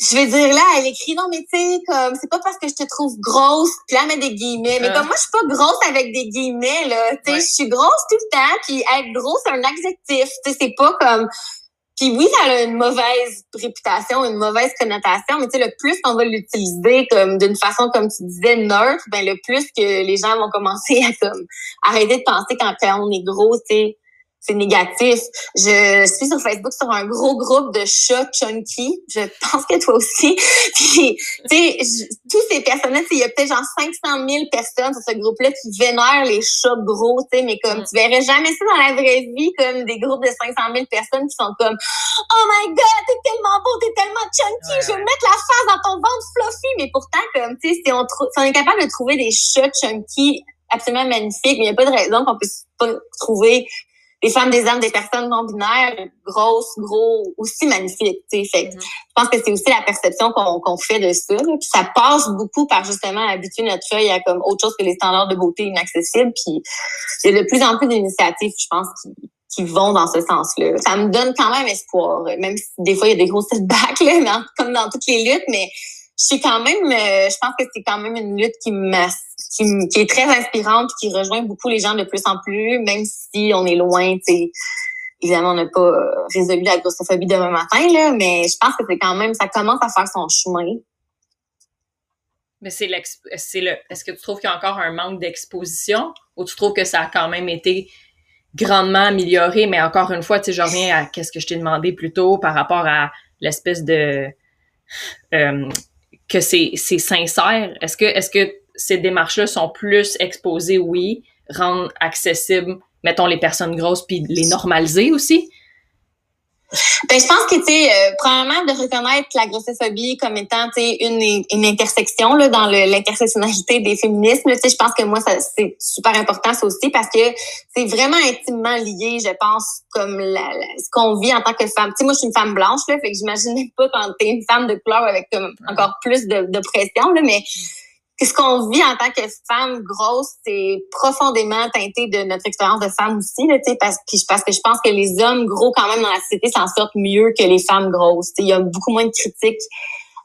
je vais dire là, elle écrit non mais tu sais comme c'est pas parce que je te trouve grosse, puis là met des guillemets, mais comme moi je suis pas grosse avec des guillemets là, tu sais je suis grosse tout le temps, puis être grosse c'est un adjectif, tu sais c'est pas comme puis oui, ça a une mauvaise réputation, une mauvaise connotation, mais tu sais, le plus qu'on va l'utiliser comme d'une façon, comme tu disais, neutre, ben le plus que les gens vont commencer à comme arrêter de penser quand on est gros, tu sais c'est négatif. Je suis sur Facebook sur un gros groupe de chats chunky. Je pense que toi aussi. Puis, tu sais, tous ces personnes-là, il y a peut-être genre 500 000 personnes sur ce groupe-là qui vénèrent les chats gros, tu sais, mais comme tu verrais jamais ça dans la vraie vie, comme des groupes de 500 000 personnes qui sont comme Oh my God, t'es tellement beau, t'es tellement chunky, je vais mettre la face dans ton ventre fluffy. Mais pourtant, comme, tu sais, si on, si on est capable de trouver des chats chunky absolument magnifiques, mais il n'y a pas de raison qu'on puisse pas trouver des femmes, des hommes, des personnes non binaires, grosses, gros, aussi magnifiques. Fait mm-hmm. je pense que c'est aussi la perception qu'on fait de ça. Puis ça passe beaucoup par justement habituer notre œil à comme autre chose que les standards de beauté inaccessibles. Puis il y a de plus en plus d'initiatives, je pense, qui, qui vont dans ce sens-là. Ça me donne quand même espoir, même si des fois il y a des gros setbacks, là, comme dans toutes les luttes, mais suis quand même, euh, je pense que c'est quand même une lutte qui masse qui, qui, est très inspirante, qui rejoint beaucoup les gens de plus en plus, même si on est loin, tu. Évidemment, on n'a pas euh, résolu la grossophobie demain matin, là, mais je pense que c'est quand même, ça commence à faire son chemin. Mais c'est c'est le, est-ce que tu trouves qu'il y a encore un manque d'exposition? Ou tu trouves que ça a quand même été grandement amélioré, mais encore une fois, tu sais, je reviens à qu'est-ce que je t'ai demandé plus tôt par rapport à l'espèce de, euh, que c'est, c'est sincère? Est-ce que, est-ce que ces démarches-là sont plus exposées, oui, rendre accessibles, mettons, les personnes grosses, puis les normaliser aussi? Ben, je pense que, tu sais, euh, premièrement, de reconnaître la grossophobie comme étant, tu sais, une, une intersection là, dans l'intersectionnalité des féminismes. Tu sais, je pense que moi, ça c'est super important, ça aussi, parce que c'est vraiment intimement lié, je pense, comme la, ce qu'on vit en tant que femme. Tu sais, moi, je suis une femme blanche, là, fait que j'imaginais pas quand t'es une femme de couleur avec comme, encore plus de, de pression, là, mais ce qu'on vit en tant que femme grosse, c'est profondément teinté de notre expérience de femme aussi, là, parce, que, parce que je pense que les hommes gros, quand même, dans la société, s'en sortent mieux que les femmes grosses. Il y a beaucoup moins de critiques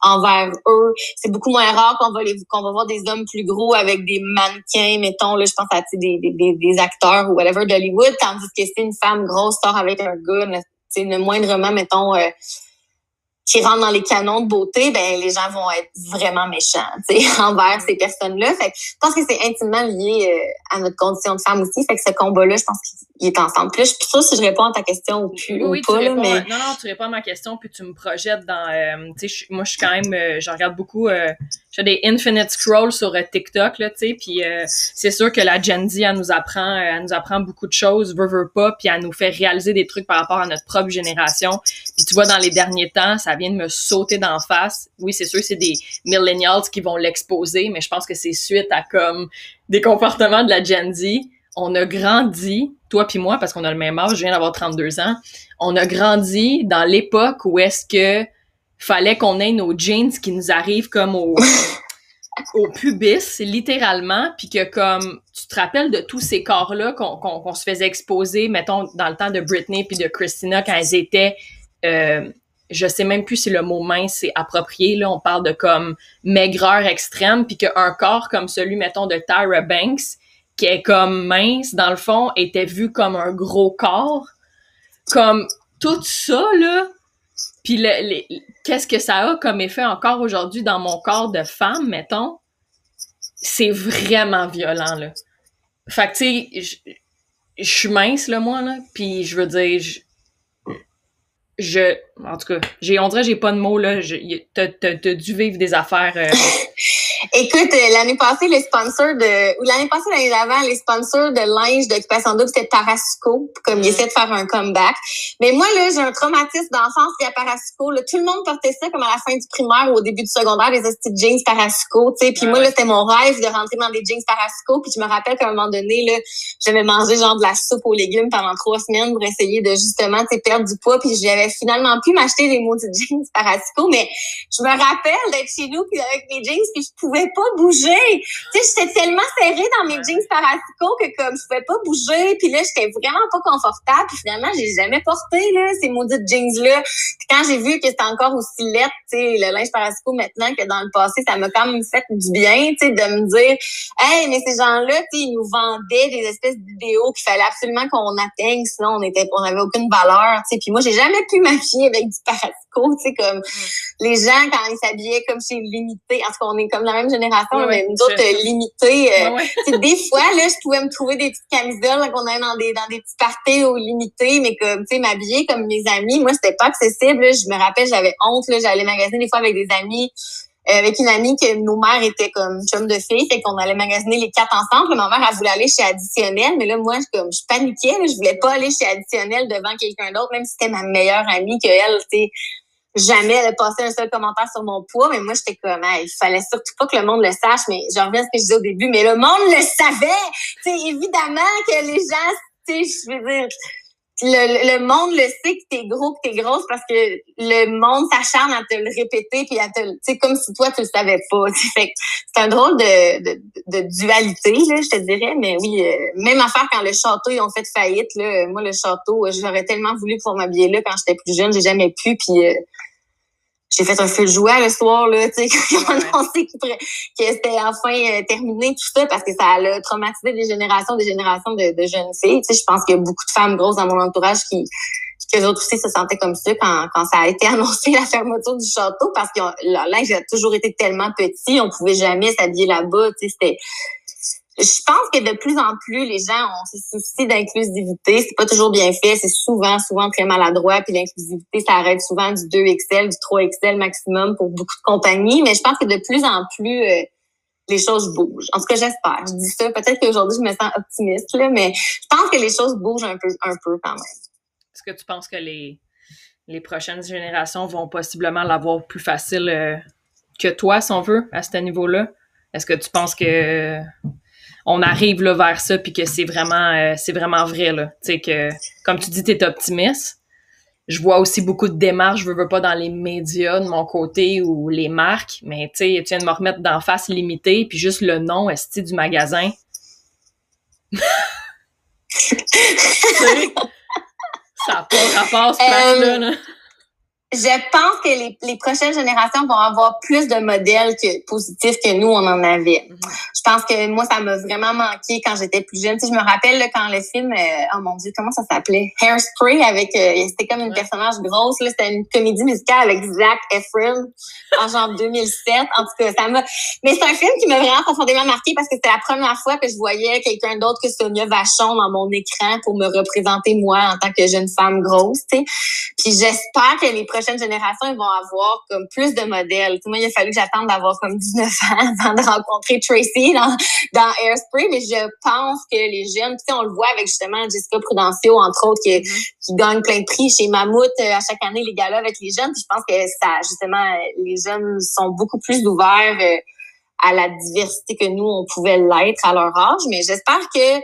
envers eux. C'est beaucoup moins rare qu'on va les qu'on va voir des hommes plus gros avec des mannequins, mettons, là, je pense à des, des, des, acteurs ou whatever d'Hollywood, tandis que si une femme grosse sort avec un gars, c'est le moindrement, mettons, euh, qui rentrent dans les canons de beauté, ben les gens vont être vraiment méchants envers ces personnes-là. Fait je pense que c'est intimement lié euh, à notre condition de femme aussi. Fait que ce combat-là, je pense qu'il est ensemble. Plus, je suis sûre si je réponds à ta question ou, plus, oui, ou pas. Là, mais... Non, non, tu réponds à ma question, puis tu me projettes dans... Euh, tu sais, moi, je suis quand même... Euh, je regarde beaucoup... j'ai des infinite scrolls sur TikTok, là, tu sais, puis c'est sûr que la Gen Z, elle nous apprend, elle nous apprend beaucoup de choses, veut, veut pas, puis elle nous fait réaliser des trucs par rapport à notre propre génération. Puis tu vois, dans les derniers temps, ça vient de me sauter d'en face. Oui, c'est sûr, c'est des millennials qui vont l'exposer, mais je pense que c'est suite à comme des comportements de la Gen Z. On a grandi, toi puis moi, parce qu'on a le même âge, je viens d'avoir 32 ans, on a grandi dans l'époque où est-ce que fallait qu'on ait nos jeans qui nous arrivent comme au, au pubis, littéralement, puis que comme tu te rappelles de tous ces corps-là qu'on se faisait exposer, mettons, dans le temps de Britney puis de Christina quand elles étaient euh, je sais même plus si le mot mince est approprié. Là, on parle de comme maigreur extrême, puis qu'un corps comme celui, mettons, de Tyra Banks, qui est comme mince, dans le fond, était vu comme un gros corps. Comme tout ça, là, puis qu'est-ce que ça a comme effet encore aujourd'hui dans mon corps de femme, mettons, c'est vraiment violent, là. Fait que, tu sais, je suis mince, là, moi, là, puis je veux dire, je, en tout cas, j'ai, on dirait j'ai pas de mots, là. T'as, t'as, t'as dû vivre des affaires. Euh, Écoute, euh, l'année passée, les sponsors de, ou l'année passée, l'année d'avant, les sponsors de linge d'occupation double, c'était Parasuco, comme ils essaient de faire un comeback. Mais moi, là, j'ai un traumatisme d'enfance à Parasuco. Là. Tout le monde portait ça comme à la fin du primaire ou au début du secondaire, les petites jeans Parasuco, tu sais. Puis moi, là, c'était mon rêve de rentrer dans des jeans Parasuco. Puis je me rappelle qu'à un moment donné, là, j'avais mangé genre de la soupe aux légumes pendant trois semaines pour essayer de justement, tu perdre du poids. Puis j'avais finalement pu m'acheter des maudites jeans Parasuco. Mais je me rappelle d'être chez nous puis avec mes jeans puis je pouvais pas bouger. Tu sais, j'étais tellement serrée dans mes jeans Parasico que comme je pouvais pas bouger. Puis là, j'étais vraiment pas confortable. Puis finalement, j'ai jamais porté là ces maudites jeans-là. Puis quand j'ai vu que c'était encore aussi laid, tu sais, le linge Parasico maintenant que dans le passé, ça m'a quand même fait du bien, tu sais, de me dire, hey, mais ces gens-là, tu sais, ils nous vendaient des espèces d'idéaux qu'il fallait absolument qu'on atteigne, sinon on était, on avait aucune valeur, tu sais. Puis moi, j'ai jamais pu m'affier avec du Parasico, tu sais, comme les gens quand ils s'habillaient comme chez Limité. En tout cas, on est comme la même génération, mais nous autres, euh, limités. Euh, des fois, là, je pouvais me trouver des petites camisoles qu'on avait dans des, dans des petits parties au limité, mais comme, tu sais, m'habiller comme mes amis. Moi, c'était pas accessible. Je me rappelle, j'avais honte, là. J'allais magasiner des fois avec des amis. Euh, avec une amie que nos mères étaient comme chum de filles, fait qu'on allait magasiner les quatre ensemble. Ma mère, elle voulait aller chez Additionnel, mais là, moi, je, comme, je paniquais, je voulais pas aller chez Additionnel devant quelqu'un d'autre, même si c'était ma meilleure amie que elle, tu sais jamais elle a passé un seul commentaire sur mon poids, mais moi, j'étais comme, il fallait surtout pas que le monde le sache, mais je reviens à ce que je disais au début, mais le monde le savait! Tu évidemment que les gens, tu je veux dire, le, le, monde le sait que t'es gros, que t'es grosse parce que le monde s'acharne à te le répéter puis à te, tu comme si toi tu le savais pas. Fait c'est un drôle de, de, de, dualité là, je te dirais, mais oui, euh, même affaire quand le château ils ont fait faillite là. Moi le château, j'aurais tellement voulu pour m'habiller là quand j'étais plus jeune, j'ai jamais pu puis euh, j'ai fait un feu de joie le soir, là, tu sais, quand ils ont annoncé que c'était enfin euh, terminé, tout ça, parce que ça a traumatisé des générations, des générations de, de jeunes filles. Tu sais, je pense qu'il y a beaucoup de femmes grosses dans mon entourage qui, que autres aussi se sentaient comme ça quand, quand ça a été annoncé la fermeture du château, parce que leur linge a toujours été tellement petit, on pouvait jamais s'habiller là-bas, tu sais, c'était je pense que de plus en plus, les gens ont ce souci d'inclusivité. C'est pas toujours bien fait. C'est souvent, souvent très maladroit. Puis l'inclusivité, ça arrête souvent du 2XL, du 3XL maximum pour beaucoup de compagnies. Mais je pense que de plus en plus, euh, les choses bougent. En tout cas, j'espère. Je dis ça. Peut-être qu'aujourd'hui, je me sens optimiste, là, mais je pense que les choses bougent un peu, un peu quand même. Est-ce que tu penses que les, les prochaines générations vont possiblement l'avoir plus facile euh, que toi, si on veut, à ce niveau-là? Est-ce que tu penses que on arrive là vers ça puis que c'est vraiment euh, c'est vraiment vrai là. Tu sais que comme tu dis tu es optimiste. Je vois aussi beaucoup de démarches je veux, veux pas dans les médias de mon côté ou les marques mais tu sais tu viens de me remettre d'en face limité puis juste le nom est du magasin. Ça n'a pas rapport ce place là, là je pense que les, les, prochaines générations vont avoir plus de modèles que positifs que nous on en avait. Mhm. Je pense que moi ça m'a vraiment manqué quand j'étais plus jeune. Tu sais, je me rappelle là, quand le film, euh, oh mon dieu, comment ça s'appelait, Hairspray avec, euh, c'était comme une personnage grosse là, c'était une comédie musicale avec Zac Efron en genre 2007. En tout cas, ça m'a. Mais c'est un film qui m'a vraiment profondément marqué parce que c'était la première fois que je voyais quelqu'un d'autre que Sonia Vachon dans mon écran pour me représenter moi en tant que jeune femme grosse. Tu sais. Puis j'espère que les prochaines prochaines générations, ils vont avoir comme plus de modèles. moi, il a fallu que j'attende d'avoir comme 19 ans avant de rencontrer Tracy dans, dans Airspray, mais je pense que les jeunes, tu sais, on le voit avec justement Jessica Prudencio, entre autres, qui, mm-hmm. qui gagne plein de prix chez Mammouth euh, à chaque année, les galas avec les jeunes. je pense que ça, justement, les jeunes sont beaucoup plus ouverts euh, à la diversité que nous, on pouvait l'être à leur âge. Mais j'espère que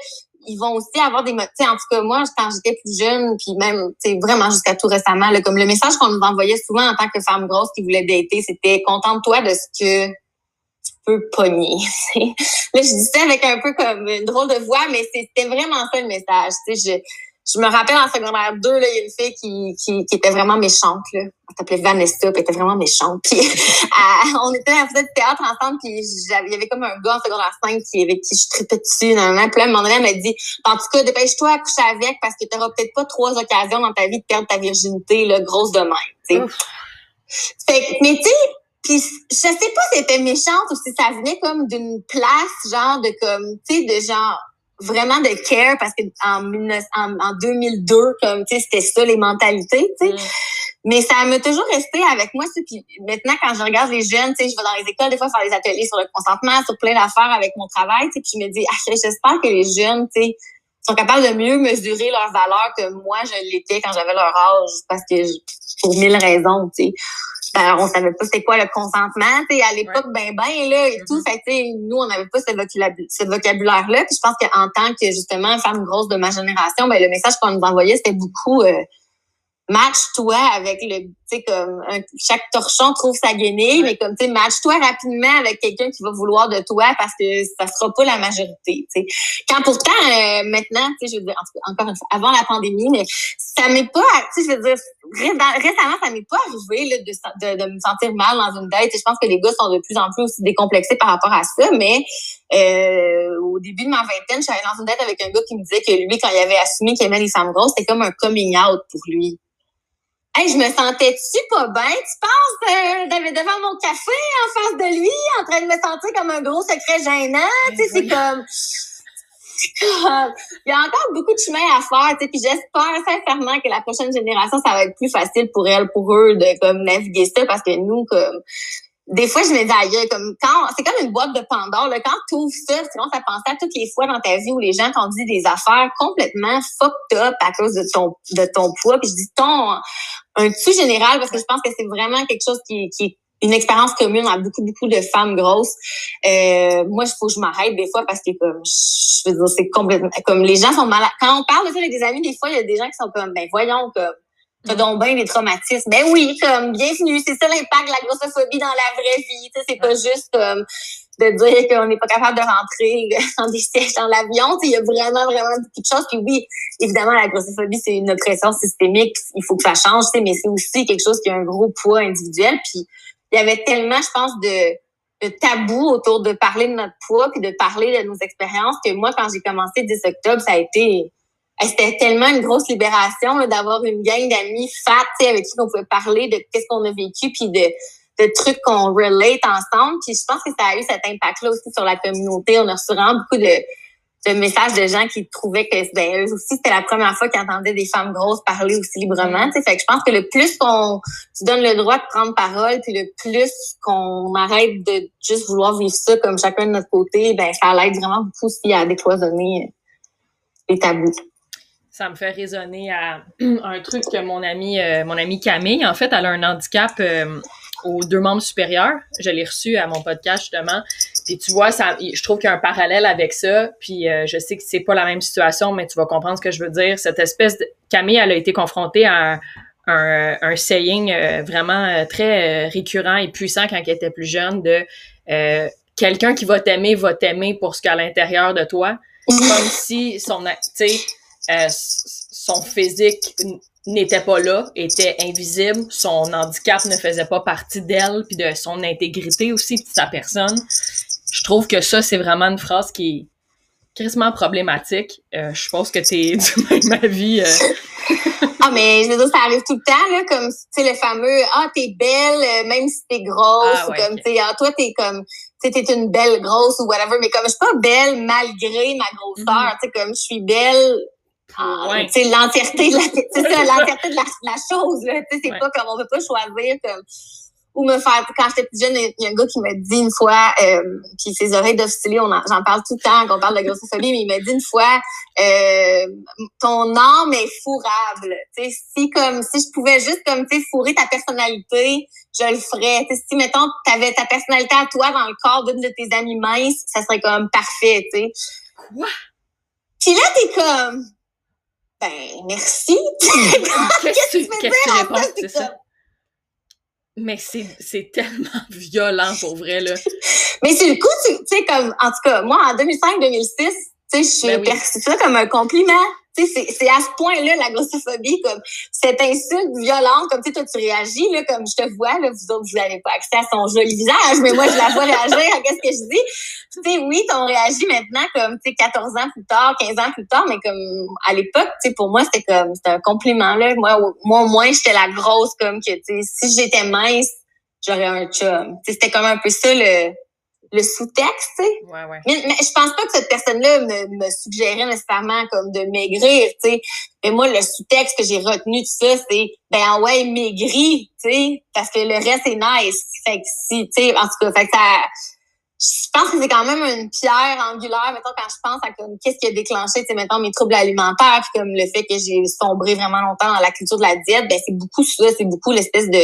ils vont aussi avoir des motifs. En tout cas, moi, quand j'étais plus jeune, puis même, tu vraiment jusqu'à tout récemment, là, comme le message qu'on nous envoyait souvent en tant que femme grosse qui voulait dater, c'était contente-toi de ce que tu peux pogner. là, je dis ça avec un peu comme une drôle de voix, mais c'était vraiment ça le message. Tu sais, je me rappelle en secondaire 2, là, il y a une fille qui, qui, qui était vraiment méchante. Là. Elle s'appelait Vanessa, puis elle était vraiment méchante. Puis on était à la de théâtre ensemble, puis il y avait comme un gars en secondaire 5 qui, avec qui je tripais dessus. Nan, nan. Puis là, un moment donné, elle m'a dit, en tout cas, dépêche-toi à coucher avec parce que tu n'auras peut-être pas trois occasions dans ta vie de perdre ta virginité là, grosse de même. Fait, mais tu sais, puis je sais pas si c'était méchante ou si ça venait comme d'une place, genre de comme, tu sais, de genre vraiment de care parce que en, en, 2002, comme, tu sais, c'était ça les mentalités, tu sais. Mm. Mais ça m'a toujours resté avec moi. Puis maintenant, quand je regarde les jeunes, tu sais, je vais dans les écoles des fois faire des ateliers sur le consentement, sur plein d'affaires avec mon travail, tu sais, puis je me dis, ah, j'espère que les jeunes, tu sais, sont capables de mieux mesurer leur valeur que moi je l'étais quand j'avais leur âge, parce que pour mille raisons, tu sais. Ben, on savait pas c'était quoi le consentement, tu sais, à l'époque, ben ben là et tout. Mm-hmm. Fait tu sais, nous on n'avait pas ce, vocabulaire là. Puis je pense qu'en tant que justement femme grosse de ma génération, ben le message qu'on nous envoyait c'était beaucoup. Euh, match-toi avec le, tu sais, comme chaque torchon trouve sa guenille, mais comme, tu sais, match-toi rapidement avec quelqu'un qui va vouloir de toi parce que ça sera pas la majorité, tu sais. Quand pourtant, euh, maintenant, tu sais, je veux dire, encore une fois, avant la pandémie, mais ça m'est pas, tu sais, je veux dire, récemment, ça m'est pas arrivé, là, de, de, me sentir mal dans une date. je pense que les gars sont de plus en plus aussi décomplexés par rapport à ça, mais euh, au début de ma vingtaine, allée dans une date avec un gars qui me disait que lui, quand il avait assumé qu'il aimait les femmes grosses, c'était comme un coming out pour lui. Hey, je me sentais-tu pas bien? Tu penses euh, devant mon café en face de lui, en train de me sentir comme un gros secret gênant? Tu sais, c'est comme... Il y a encore beaucoup de chemin à faire, tu sais, puis j'espère sincèrement que la prochaine génération, ça va être plus facile pour elle, pour eux, de comme naviguer ça, parce que nous, comme des fois, je me dis ailleurs, comme quand c'est comme une boîte de Pandore. Là, quand tu ouvres ça, tu commences à à toutes les fois dans ta vie où les gens t'ont dit des affaires complètement fucked up à cause de ton de ton poids. Puis je dis ton un dessus général parce que je pense que c'est vraiment quelque chose qui, qui est une expérience commune à beaucoup beaucoup de femmes grosses. Euh, moi, il faut que je m'arrête des fois parce que comme je veux dire, c'est complètement comme les gens sont malades. Quand on parle de ça avec des amis, des fois il y a des gens qui sont comme ben voyons comme T'as donc bien des traumatismes. Ben oui, comme bienvenue. C'est ça l'impact de la grossophobie dans la vraie vie. C'est pas juste comme de dire qu'on n'est pas capable de rentrer dans des sièges dans l'avion. Il y a vraiment, vraiment beaucoup de choses. Puis oui, évidemment, la grossophobie, c'est une oppression systémique. Il faut que ça change, mais c'est aussi quelque chose qui a un gros poids individuel. Puis il y avait tellement, je pense, de, de tabou autour de parler de notre poids puis de parler de nos expériences que moi, quand j'ai commencé le 10 octobre, ça a été c'était tellement une grosse libération d'avoir une gang d'amis fat avec qui on pouvait parler de qu'est-ce qu'on a vécu puis de, de trucs qu'on relate ensemble. Puis je pense que ça a eu cet impact-là aussi sur la communauté. On a reçu vraiment beaucoup de, de messages de gens qui trouvaient que ben, eux aussi, c'était la première fois qu'ils entendaient des femmes grosses parler aussi librement. Fait que je pense que le plus qu'on se donne le droit de prendre parole, puis le plus qu'on arrête de juste vouloir vivre ça comme chacun de notre côté, ben ça l'aide vraiment beaucoup aussi à décloisonner les tabous ça me fait résonner à un truc que mon ami, euh, Camille, en fait, elle a un handicap euh, aux deux membres supérieurs. Je l'ai reçu à mon podcast, justement. Puis tu vois, ça, je trouve qu'il y a un parallèle avec ça. Puis euh, je sais que c'est pas la même situation, mais tu vas comprendre ce que je veux dire. Cette espèce de... Camille, elle a été confrontée à un, saying vraiment très récurrent et puissant quand elle était plus jeune de quelqu'un qui va t'aimer va t'aimer pour ce qu'il y a à l'intérieur de toi. Comme si son... Tu sais euh, son physique n'était pas là, était invisible, son handicap ne faisait pas partie d'elle, puis de son intégrité aussi, de sa personne. Je trouve que ça, c'est vraiment une phrase qui est crissement problématique. Euh, je pense que t'es du même avis. Euh. ah, mais je veux dire, ça arrive tout le temps, là, comme, tu sais, le fameux « Ah, t'es belle, même si t'es grosse ah, ou comme, tu sais, ah, toi, t'es comme... » tu t'es une belle grosse ou whatever, mais comme je suis pas belle malgré ma grosseur, mm-hmm. tu sais, comme je suis belle ah, c'est l'entièreté de la, l'entièreté de la, la chose, là. Tu sais, c'est pas comme on veut pas choisir comme, ou me faire, quand j'étais plus jeune, il y a un gars qui m'a dit une fois, euh, puis ses oreilles d'officier, j'en parle tout le temps quand on parle de grossophobie, mais il m'a dit une fois, euh, ton âme est fourrable. Tu sais, si comme, si je pouvais juste comme, tu fourrer ta personnalité, je le ferais. Tu sais, si, mettons, t'avais ta personnalité à toi dans le corps d'une de tes amies minces, ça serait comme parfait, tu sais. Quoi? Puis là, t'es comme, ben, merci. Qu'est-ce que tu réponds, c'est ça? Mais c'est tellement violent pour vrai, là. Mais c'est le coup, tu sais, comme, en tout cas, moi, en 2005-2006, tu sais, je ben perçu ça comme un compliment c'est à ce point-là, la grossophobie, comme cette insulte violente, comme tu sais, toi, tu réagis, là, comme je te vois, là, vous autres, vous n'avez pas accès à son joli visage, mais moi, je la vois réagir à qu'est-ce que je dis? Tu sais, oui, on réagit maintenant comme, tu sais, 14 ans plus tard, 15 ans plus tard, mais comme à l'époque, tu sais, pour moi, c'était comme, c'était un compliment, là. Moi, moi, au moins, j'étais la grosse, comme que, tu sais, si j'étais mince, j'aurais un chum. Tu sais, c'était comme un peu ça, le, le sous-texte, tu sais. Ouais, ouais. Mais, mais, je pense pas que cette personne-là me, me suggérait nécessairement comme de maigrir, tu sais. Mais moi, le sous-texte que j'ai retenu de ça, c'est ben ouais, maigri, tu sais, parce que le reste est nice. Fait que si, tu sais, en tout cas, fait que ça. Je pense que c'est quand même une pierre angulaire, mettons, quand je pense à comme qu'est-ce qui a déclenché, tu sais, mettons, mes troubles alimentaires, puis comme le fait que j'ai sombré vraiment longtemps dans la culture de la diète, ben c'est beaucoup ça, c'est beaucoup l'espèce de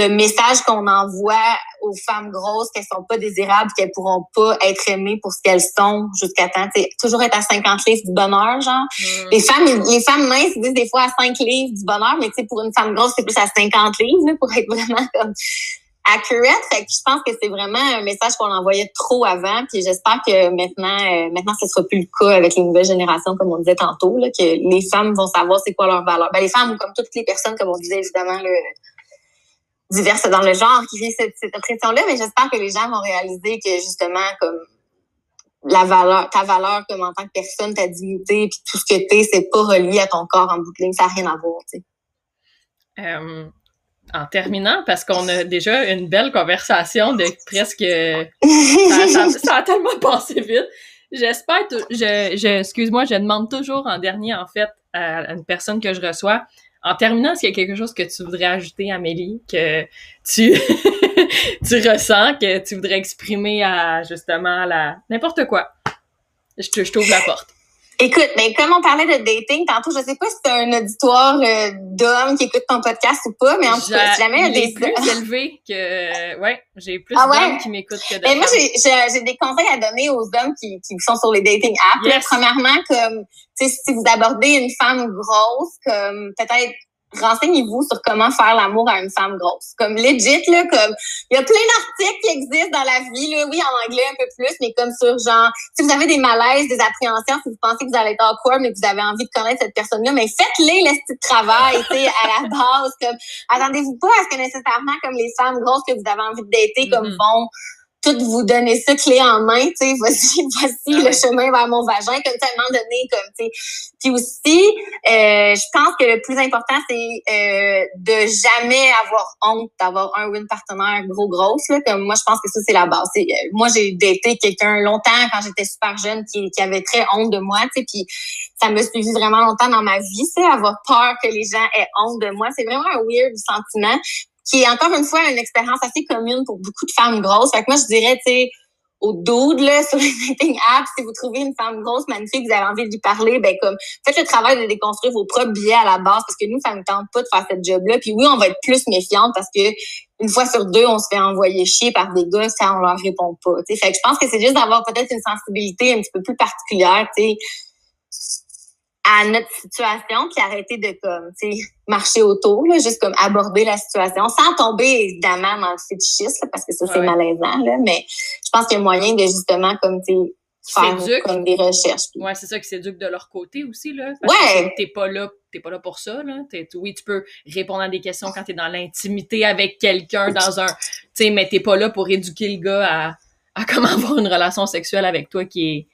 de messages qu'on envoie aux femmes grosses qu'elles sont pas désirables, qu'elles pourront pas être aimées pour ce qu'elles sont jusqu'à temps. toujours être à 50 livres du bonheur, genre. Mm. Les femmes, les femmes minces disent des fois à 5 livres du bonheur, mais tu pour une femme grosse, c'est plus à 50 livres, pour être vraiment comme accurate. Fait que je pense que c'est vraiment un message qu'on envoyait trop avant. Puis j'espère que maintenant, euh, maintenant, ce sera plus le cas avec les nouvelles générations, comme on disait tantôt, là, que les femmes vont savoir c'est quoi leur valeur. Ben, les femmes, comme toutes les personnes, comme on disait évidemment, là, diverses dans le genre qui vient cette, cette oppression-là, mais j'espère que les gens vont réaliser que justement, comme la valeur, ta valeur comme en tant que personne, ta dignité, puis tout ce que t'es, c'est pas relié à ton corps en bout de ligne, ça n'a rien à voir, tu sais. Euh, en terminant, parce qu'on a déjà une belle conversation de presque... ça, ça, a tellement passé vite. J'espère, je, je excuse-moi, je demande toujours en dernier, en fait, à une personne que je reçois, en terminant, qu'il y a quelque chose que tu voudrais ajouter, Amélie, que tu, tu ressens, que tu voudrais exprimer à justement la n'importe quoi? Je t'ouvre la porte. Écoute, mais comme on parlait de dating tantôt, je sais pas si c'est un auditoire euh, d'hommes qui écoutent ton podcast ou pas, mais en tout cas, si jamais il y a des plus élevé que ouais, j'ai plus ah d'hommes qui m'écoutent que mais moi j'ai des conseils à donner aux hommes qui, qui sont sur les dating apps. premièrement comme tu sais si vous abordez une femme grosse comme peut-être renseignez-vous sur comment faire l'amour à une femme grosse. Comme legit, là, comme il y a plein d'articles qui existent dans la vie, là, oui, en anglais un peu plus, mais comme sur genre, si vous avez des malaises, des appréhensions, si vous pensez que vous allez être awkward, mais que vous avez envie de connaître cette personne-là, mais faites-les le petit travail, tu sais, à la base. Comme attendez-vous pas à ce que nécessairement comme les femmes grosses que vous avez envie de dater, comme mm-hmm. vont tout vous donner ça clé en main, tu sais, voici, voici ah le chemin vers mon vagin, comme tellement donné, comme, tu sais. Puis aussi, euh, je pense que le plus important, c'est euh, de jamais avoir honte d'avoir un ou une partenaire gros grosse, là. Comme moi, je pense que ça, c'est la base. Euh, moi, j'ai daté quelqu'un longtemps quand j'étais super jeune qui, qui avait très honte de moi, tu sais, puis ça me suivi vraiment longtemps dans ma vie, c'est avoir peur que les gens aient honte de moi. C'est vraiment un weird sentiment qui est encore une fois une expérience assez commune pour beaucoup de femmes grosses. Fait que moi, je dirais, tu sais, au dude, là, sur les dating apps, si vous trouvez une femme grosse, magnifique, vous avez envie de lui parler, ben comme, faites le travail de déconstruire vos propres billets à la base, parce que nous, ça ne tente pas de faire cette job-là. Puis oui, on va être plus méfiante parce que une fois sur deux, on se fait envoyer chier par des gars quand on leur répond pas. Fait que je pense que c'est juste d'avoir peut-être une sensibilité un petit peu plus particulière, tu sais à notre situation, puis arrêter de comme, tu sais, marcher autour, là, juste comme aborder la situation, sans tomber évidemment dans le fétichisme, parce que ça, c'est malaisant, là, mais je pense qu'il y a moyen de justement, comme, tu faire comme des recherches. Ouais, c'est ça qui s'éduque de leur côté aussi, là. ouais. t'es pas là, t'es pas là pour ça, là. oui, tu peux répondre à des questions quand t'es dans l'intimité avec quelqu'un dans un, tu sais, mais t'es pas là pour éduquer le gars à, à comment avoir une relation sexuelle avec toi qui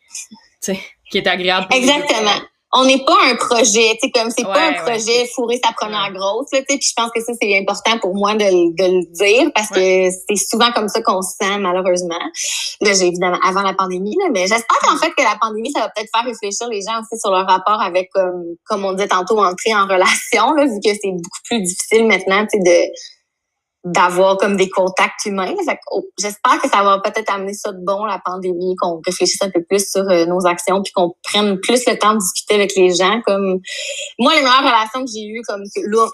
est, qui est agréable. Exactement on n'est pas un projet, tu sais, comme c'est pas un projet fourrer sa première grosse, tu sais, puis je pense que ça, c'est important pour moi de, le dire parce que c'est souvent comme ça qu'on se sent, malheureusement. Là, j'ai évidemment, avant la pandémie, là, mais j'espère qu'en fait que la pandémie, ça va peut-être faire réfléchir les gens aussi sur leur rapport avec, comme, comme on disait tantôt, entrer en relation, là, vu que c'est beaucoup plus difficile maintenant, tu sais, de d'avoir comme des contacts humains. Oh, j'espère que ça va peut-être amener ça de bon, la pandémie, qu'on réfléchisse un peu plus sur euh, nos actions, puis qu'on prenne plus le temps de discuter avec les gens. Comme moi, les meilleures relations que j'ai eues, comme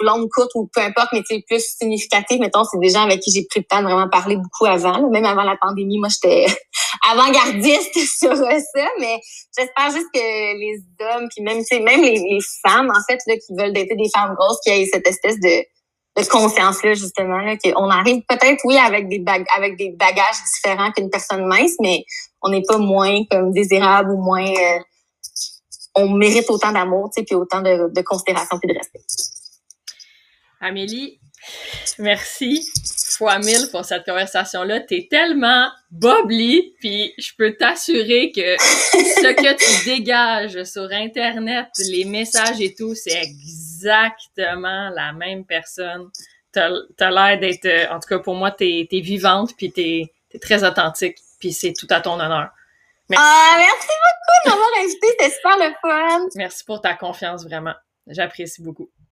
longue, courte ou peu importe, mais plus significatives, mettons, c'est des gens avec qui j'ai pris le temps de vraiment parler beaucoup avant. Même avant la pandémie, moi, j'étais avant-gardiste sur ça, mais j'espère juste que les hommes, puis même, même les, les femmes, en fait, là, qui veulent dater des femmes grosses, qui aient cette espèce de de conscience-là, justement, là, qu'on arrive peut-être, oui, avec des, avec des bagages différents qu'une personne mince, mais on n'est pas moins comme désirable ou moins... Euh, on mérite autant d'amour, tu sais, puis autant de, de considération puis de respect. Amélie, merci fois mille pour cette conversation-là. T'es tellement bubbly, puis je peux t'assurer que ce que tu dégages sur Internet, les messages et tout, c'est exactement la même personne. T'as as, l'air d'être, en tout cas pour moi, t'es es vivante, puis t'es es très authentique. puis c'est tout à ton honneur. Merci. Ah, merci beaucoup de m'avoir invité, c'était super le fun. Merci pour ta confiance, vraiment. J'apprécie beaucoup.